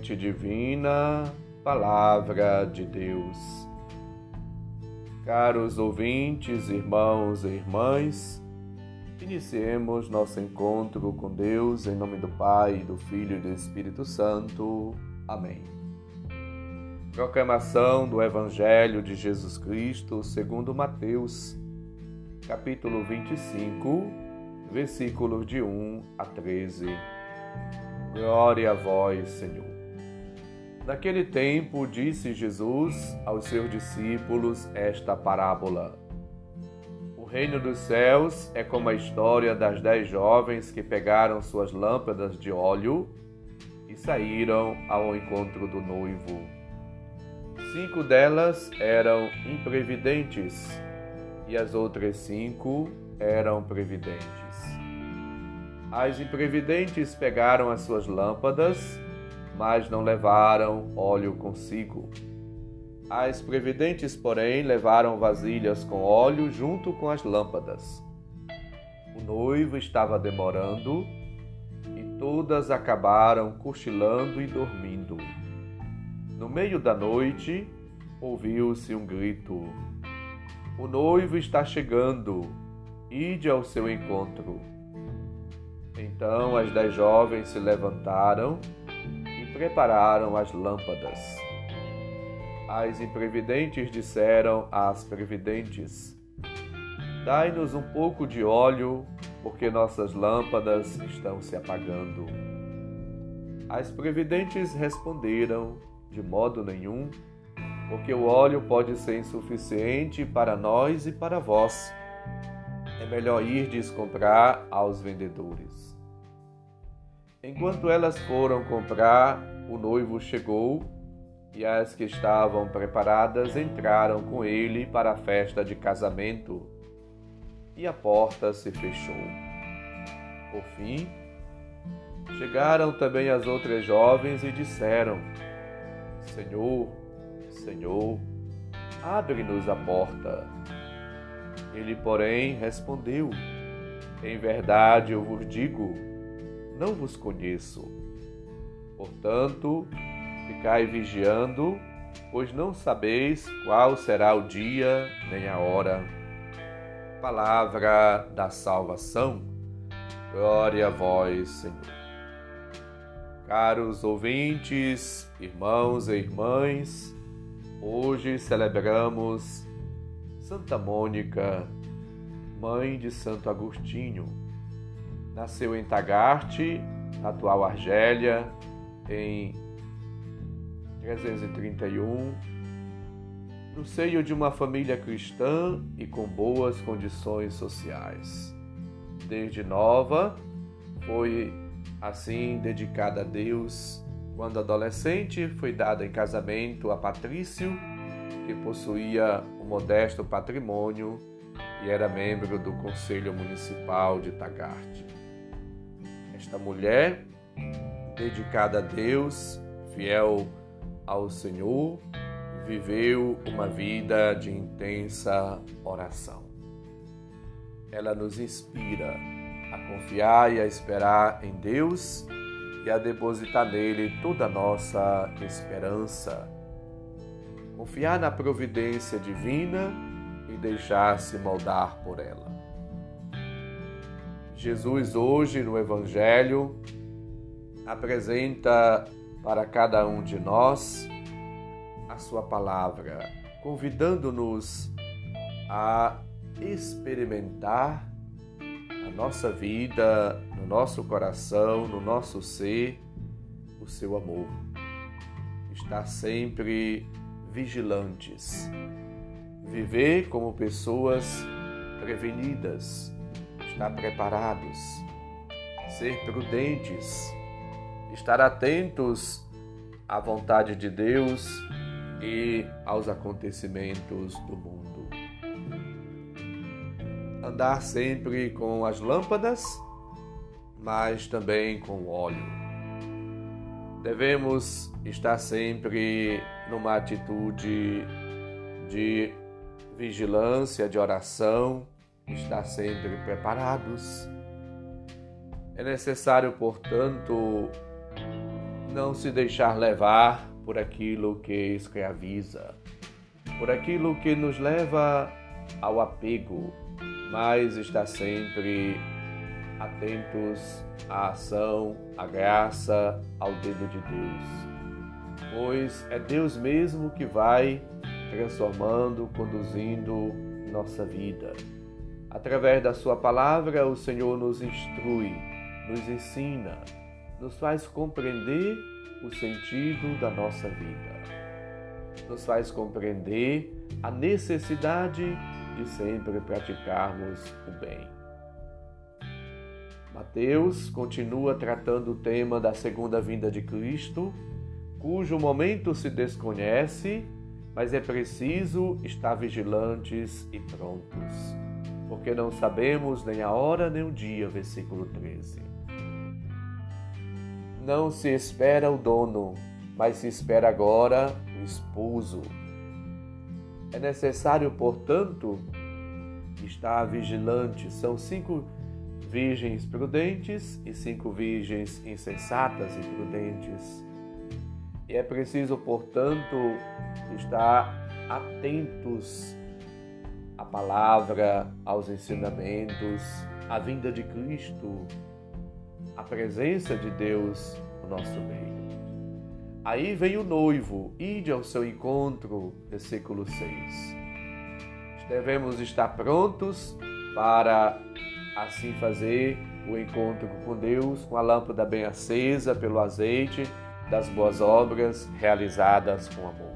Semente divina, Palavra de Deus. Caros ouvintes, irmãos e irmãs, iniciemos nosso encontro com Deus em nome do Pai, do Filho e do Espírito Santo. Amém. Proclamação do Evangelho de Jesus Cristo segundo Mateus, capítulo 25, versículos de 1 a 13. Glória a vós, Senhor. Naquele tempo, disse Jesus aos seus discípulos esta parábola. O reino dos céus é como a história das dez jovens que pegaram suas lâmpadas de óleo e saíram ao encontro do noivo. Cinco delas eram imprevidentes e as outras cinco eram previdentes. As imprevidentes pegaram as suas lâmpadas, mas não levaram óleo consigo. As previdentes, porém, levaram vasilhas com óleo junto com as lâmpadas. O noivo estava demorando e todas acabaram cochilando e dormindo. No meio da noite, ouviu-se um grito: O noivo está chegando, ide ao seu encontro. Então as dez jovens se levantaram prepararam as lâmpadas. As imprevidentes disseram às previdentes: Dai-nos um pouco de óleo, porque nossas lâmpadas estão se apagando. As previdentes responderam: De modo nenhum, porque o óleo pode ser insuficiente para nós e para vós. É melhor irdes comprar aos vendedores. Enquanto elas foram comprar, o noivo chegou e as que estavam preparadas entraram com ele para a festa de casamento e a porta se fechou. Por fim, chegaram também as outras jovens e disseram: Senhor, Senhor, abre-nos a porta. Ele, porém, respondeu: Em verdade eu vos digo, não vos conheço. Portanto, ficai vigiando, pois não sabeis qual será o dia nem a hora. Palavra da salvação. Glória a vós, Senhor. Caros ouvintes, irmãos e irmãs, hoje celebramos Santa Mônica, mãe de Santo Agostinho Nasceu em Tagaste, atual Argélia, em 331, no seio de uma família cristã e com boas condições sociais. Desde nova, foi assim dedicada a Deus. Quando adolescente, foi dada em casamento a Patrício, que possuía modesto patrimônio e era membro do Conselho Municipal de Tagart. Esta mulher, dedicada a Deus, fiel ao Senhor, viveu uma vida de intensa oração. Ela nos inspira a confiar e a esperar em Deus e a depositar nele toda a nossa esperança. Confiar na providência divina e deixar-se moldar por ela. Jesus, hoje no Evangelho, apresenta para cada um de nós a Sua palavra, convidando-nos a experimentar na nossa vida, no nosso coração, no nosso ser, o seu amor. Estar sempre vigilantes. Viver como pessoas prevenidas, estar preparados, ser prudentes, estar atentos à vontade de Deus e aos acontecimentos do mundo andar sempre com as lâmpadas, mas também com óleo. Devemos estar sempre numa atitude de vigilância, de oração, estar sempre preparados. É necessário, portanto, não se deixar levar por aquilo que escraviza, por aquilo que nos leva ao apego, mas está sempre atentos à ação, à graça, ao dedo de Deus. Pois é Deus mesmo que vai transformando, conduzindo nossa vida. Através da Sua palavra, o Senhor nos instrui, nos ensina, nos faz compreender o sentido da nossa vida, nos faz compreender a necessidade de sempre praticarmos o bem. Mateus continua tratando o tema da segunda vinda de Cristo, cujo momento se desconhece, mas é preciso estar vigilantes e prontos, porque não sabemos nem a hora nem o dia. Versículo 13. Não se espera o dono, mas se espera agora o esposo. É necessário, portanto, estar vigilante. São cinco virgens prudentes e cinco virgens insensatas e prudentes. E é preciso, portanto, estar atentos à palavra, aos ensinamentos, à vinda de Cristo, à presença de Deus no nosso meio. Aí vem o noivo, ide ao seu encontro, versículo 6. Devemos estar prontos para assim fazer o encontro com Deus, com a lâmpada bem acesa pelo azeite das boas obras realizadas com amor.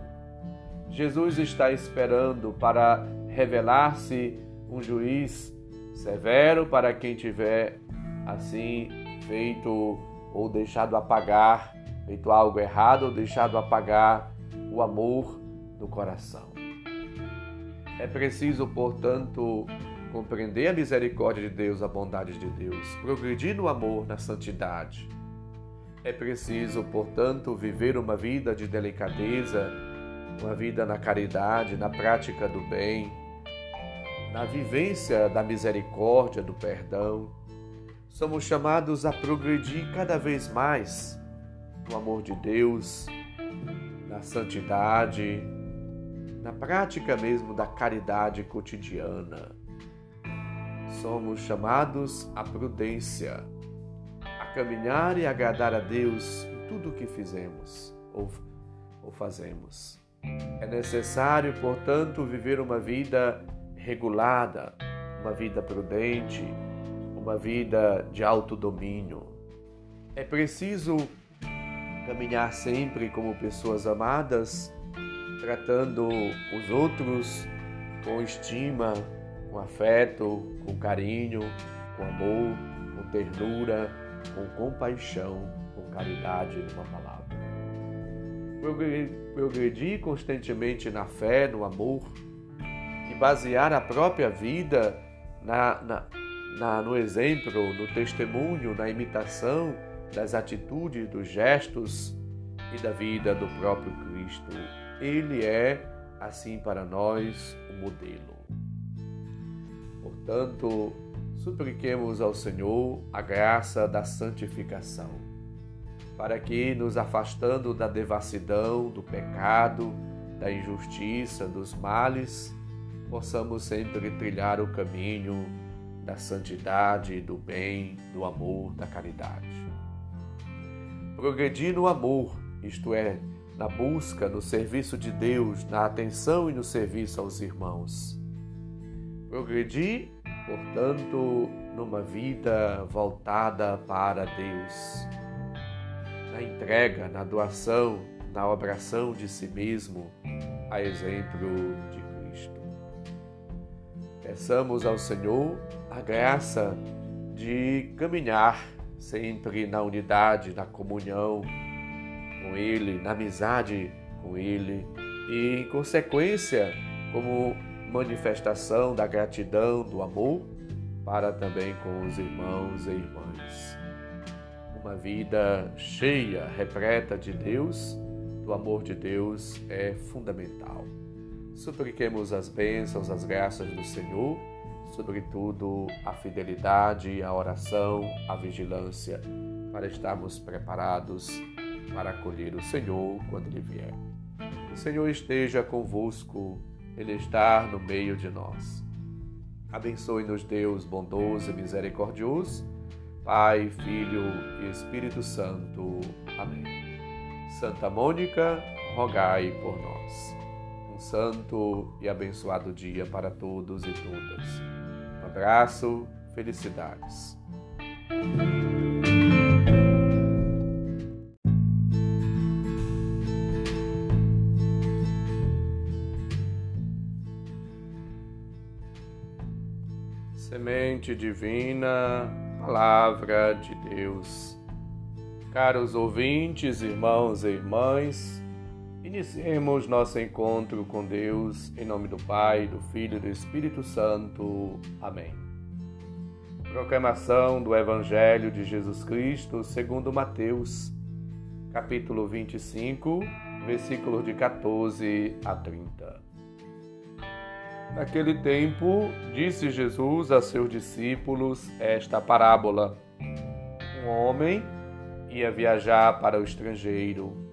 Jesus está esperando para revelar-se um juiz severo para quem tiver assim feito ou deixado apagar feito algo errado ou deixado apagar o amor do coração. É preciso, portanto, compreender a misericórdia de Deus, a bondade de Deus, progredir no amor, na santidade. É preciso, portanto, viver uma vida de delicadeza, uma vida na caridade, na prática do bem, na vivência da misericórdia, do perdão. Somos chamados a progredir cada vez mais no amor de Deus, na santidade, na prática mesmo da caridade cotidiana. Somos chamados à prudência, a caminhar e agradar a Deus em tudo o que fizemos ou, ou fazemos. É necessário, portanto, viver uma vida regulada, uma vida prudente, uma vida de autodomínio. É preciso caminhar sempre como pessoas amadas, tratando os outros com estima, com afeto, com carinho, com amor, com ternura, com compaixão, com caridade, numa palavra. Progredir constantemente na fé, no amor, e basear a própria vida na, na, na, no exemplo, no testemunho, na imitação das atitudes, dos gestos e da vida do próprio Cristo. Ele é, assim para nós, o modelo. Portanto, supliquemos ao Senhor a graça da santificação, para que, nos afastando da devassidão, do pecado, da injustiça, dos males, possamos sempre trilhar o caminho da santidade, do bem, do amor, da caridade. Progredir no amor, isto é, na busca, no serviço de Deus, na atenção e no serviço aos irmãos. Progredir, portanto, numa vida voltada para Deus, na entrega, na doação, na obração de si mesmo, a exemplo de. Peçamos ao Senhor a graça de caminhar sempre na unidade, na comunhão com Ele, na amizade com Ele e, em consequência, como manifestação da gratidão, do amor para também com os irmãos e irmãs. Uma vida cheia, repleta de Deus, do amor de Deus é fundamental. Supliquemos as bênçãos, as graças do Senhor, sobretudo a fidelidade, a oração, a vigilância, para estarmos preparados para acolher o Senhor quando Ele vier. O Senhor esteja convosco, Ele está no meio de nós. Abençoe-nos, Deus bondoso e misericordioso, Pai, Filho e Espírito Santo. Amém. Santa Mônica, rogai por nós. Um santo e abençoado dia para todos e todas. Um abraço, felicidades. Semente divina, Palavra de Deus. Caros ouvintes, irmãos e irmãs, iniciemos nosso encontro com Deus em nome do Pai, do Filho e do Espírito Santo. Amém. Proclamação do Evangelho de Jesus Cristo segundo Mateus, capítulo 25, versículos de 14 a 30. Naquele tempo, disse Jesus a seus discípulos esta parábola: Um homem ia viajar para o estrangeiro.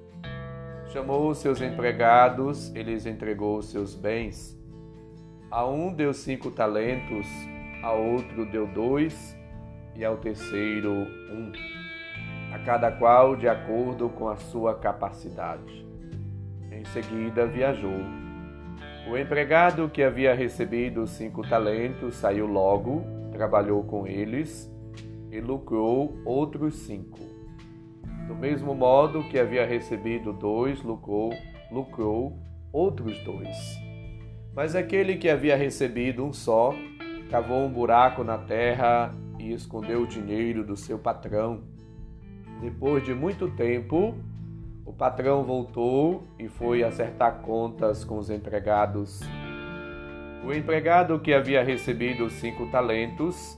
Chamou seus empregados e lhes entregou seus bens. A um deu cinco talentos, a outro deu dois e ao terceiro um, a cada qual de acordo com a sua capacidade. Em seguida viajou. O empregado que havia recebido cinco talentos saiu logo, trabalhou com eles e lucrou outros cinco. Do mesmo modo que havia recebido dois, lucrou, lucrou outros dois. Mas aquele que havia recebido um só, cavou um buraco na terra e escondeu o dinheiro do seu patrão. Depois de muito tempo, o patrão voltou e foi acertar contas com os empregados. O empregado que havia recebido cinco talentos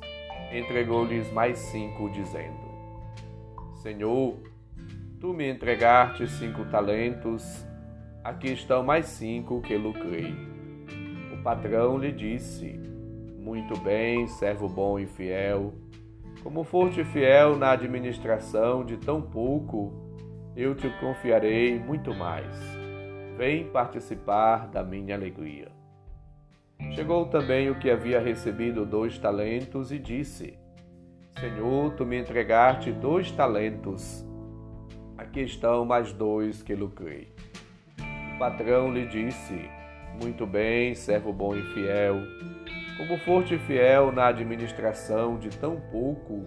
entregou-lhes mais cinco, dizendo: Senhor, Tu me entregaste cinco talentos, aqui estão mais cinco que lucrei. O patrão lhe disse: Muito bem, servo bom e fiel. Como foste fiel na administração de tão pouco, eu te confiarei muito mais. Vem participar da minha alegria. Chegou também o que havia recebido dois talentos e disse: Senhor, tu me entregaste dois talentos Aqui estão mais dois que lucrei. O patrão lhe disse: Muito bem, servo bom e fiel. Como foste fiel na administração de tão pouco,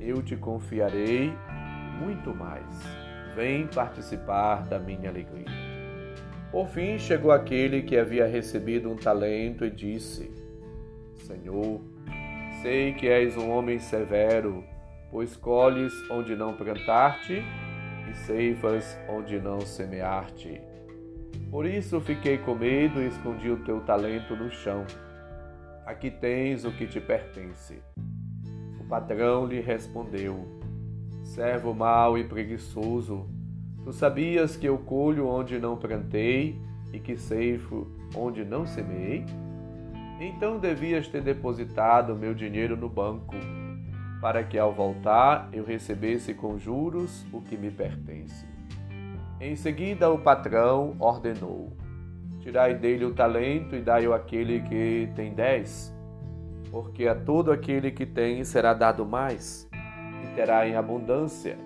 eu te confiarei muito mais. Vem participar da minha alegria. Por fim chegou aquele que havia recebido um talento e disse: Senhor, sei que és um homem severo, pois colhes onde não plantaste e ceifas onde não semear-te. Por isso fiquei com medo e escondi o teu talento no chão. Aqui tens o que te pertence. O patrão lhe respondeu: Servo mau e preguiçoso, tu sabias que eu colho onde não plantei e que ceifo onde não semeei? Então devias ter depositado meu dinheiro no banco, para que ao voltar eu recebesse com juros o que me pertence. Em seguida, o patrão ordenou: Tirai dele o talento e dai-o àquele que tem dez, porque a todo aquele que tem será dado mais, e terá em abundância,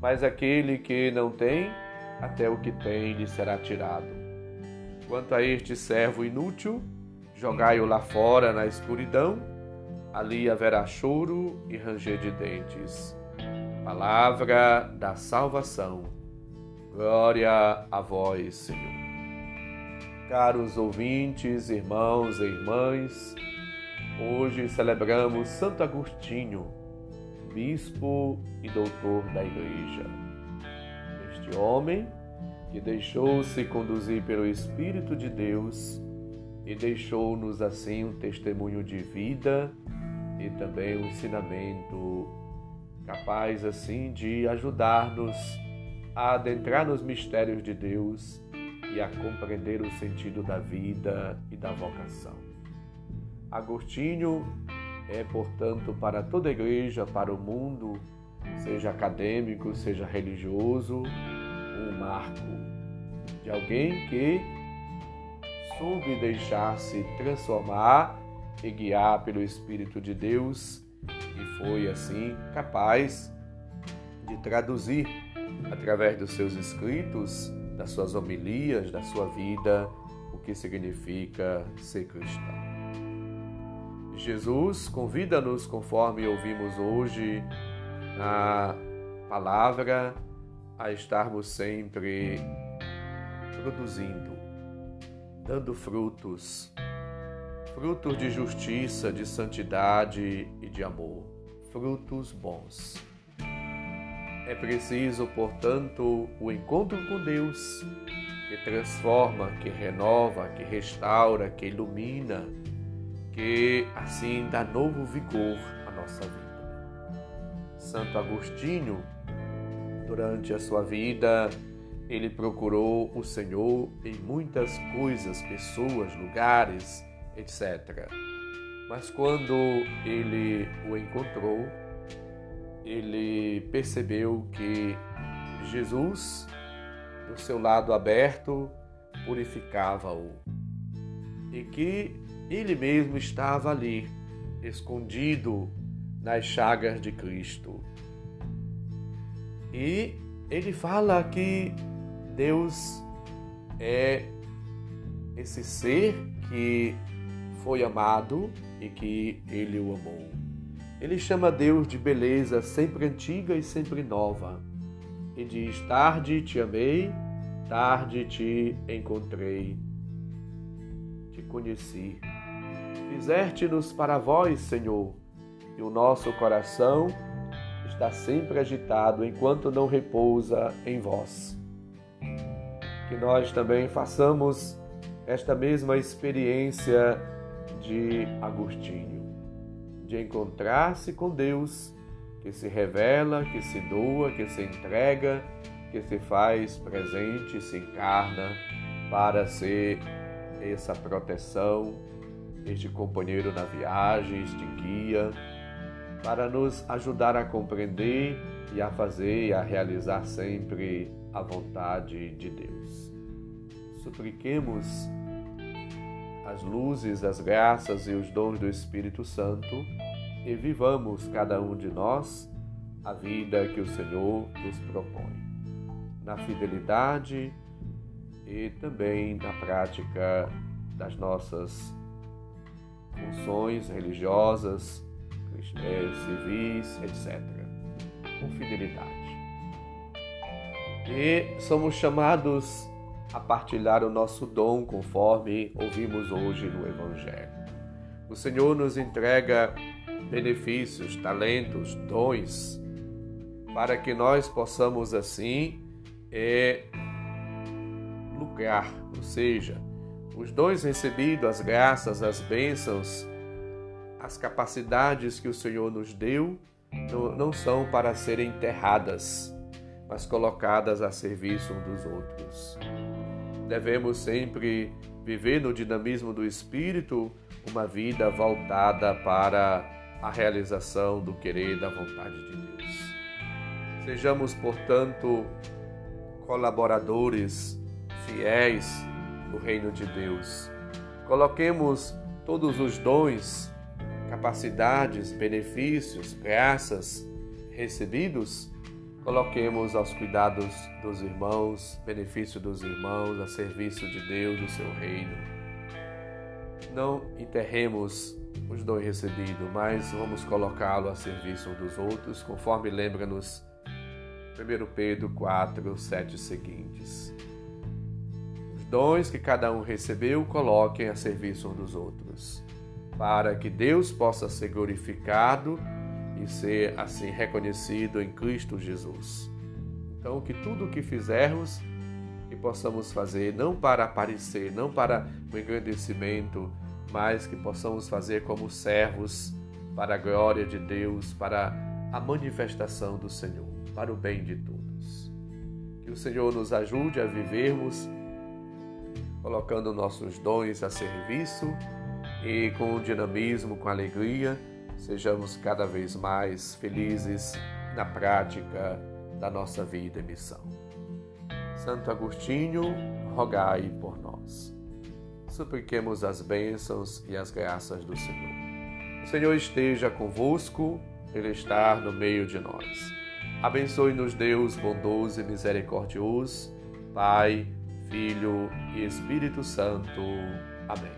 mas aquele que não tem, até o que tem lhe será tirado. Quanto a este servo inútil, jogai-o lá fora na escuridão, ali haverá choro e ranger de dentes. Palavra da salvação. Glória a vós, Senhor. Caros ouvintes, irmãos e irmãs, hoje celebramos Santo Agostinho, bispo e doutor da Igreja. Este homem que deixou-se conduzir pelo Espírito de Deus e deixou-nos assim um testemunho de vida e também um ensinamento capaz assim de ajudar-nos a adentrar nos mistérios de Deus e a compreender o sentido da vida e da vocação. Agostinho é, portanto, para toda a igreja, para o mundo, seja acadêmico, seja religioso, um marco de alguém que soube deixar-se transformar e guiar pelo Espírito de Deus e foi assim capaz de traduzir através dos seus escritos, das suas homilias, da sua vida, o que significa ser cristão. Jesus convida-nos, conforme ouvimos hoje na palavra, a estarmos sempre produzindo, dando frutos, frutos de justiça, de santidade e de amor, frutos bons. É preciso, portanto, o encontro com Deus, que transforma, que renova, que restaura, que ilumina, que assim dá novo vigor à nossa vida. Santo Agostinho, durante a sua vida, ele procurou o Senhor em muitas coisas, pessoas, lugares, etc. Mas quando ele o encontrou, ele percebeu que Jesus, do seu lado aberto, purificava-o e que ele mesmo estava ali, escondido nas chagas de Cristo. E ele fala que Deus é esse ser que foi amado e que ele o amou. Ele chama Deus de beleza sempre antiga e sempre nova. E diz: Tarde te amei, tarde te encontrei, te conheci. Fizeste-nos para vós, Senhor, e o nosso coração está sempre agitado enquanto não repousa em vós. Que nós também façamos esta mesma experiência de Agostinho de encontrar-se com Deus, que se revela, que se doa, que se entrega, que se faz presente, se encarna para ser essa proteção, este companheiro na viagem, este guia, para nos ajudar a compreender e a fazer e a realizar sempre a vontade de Deus. Supliquemos as luzes, as graças e os dons do Espírito Santo e vivamos cada um de nós a vida que o Senhor nos propõe, na fidelidade e também na prática das nossas funções religiosas, civis, etc. Com fidelidade. E somos chamados a partilhar o nosso dom conforme ouvimos hoje no Evangelho. O Senhor nos entrega benefícios, talentos, dons, para que nós possamos assim é, reciprocar, ou seja, os dons recebidos, as graças, as bênçãos, as capacidades que o Senhor nos deu, não, não são para serem enterradas, mas colocadas a serviço um dos outros. Devemos sempre viver no dinamismo do Espírito uma vida voltada para a realização do querer da vontade de Deus. Sejamos, portanto, colaboradores fiéis do reino de Deus. Coloquemos todos os dons, capacidades, benefícios, graças recebidos, coloquemos aos cuidados dos irmãos, benefício dos irmãos, a serviço de Deus, do seu reino. Não enterremos os dons recebidos, mas vamos colocá-lo a serviço um dos outros, conforme lembra-nos 1 Pedro 4, 7 seguintes. Os dons que cada um recebeu, coloquem a serviço um dos outros, para que Deus possa ser glorificado e ser assim reconhecido em Cristo Jesus. Então, que tudo o que fizermos, que possamos fazer não para aparecer, não para o engrandecimento, mas que possamos fazer como servos para a glória de Deus, para a manifestação do Senhor para o bem de todos. Que o Senhor nos ajude a vivermos colocando nossos dons a serviço e com dinamismo, com alegria, sejamos cada vez mais felizes na prática da nossa vida e missão. Santo Agostinho, rogai por nós. Supliquemos as bênçãos e as graças do Senhor. O Senhor esteja convosco, Ele está no meio de nós. Abençoe-nos, Deus bondoso e misericordioso, Pai, Filho e Espírito Santo. Amém.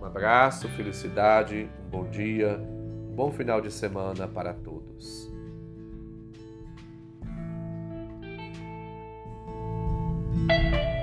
Um abraço, felicidade, um bom dia, Bom final de semana para todos. thank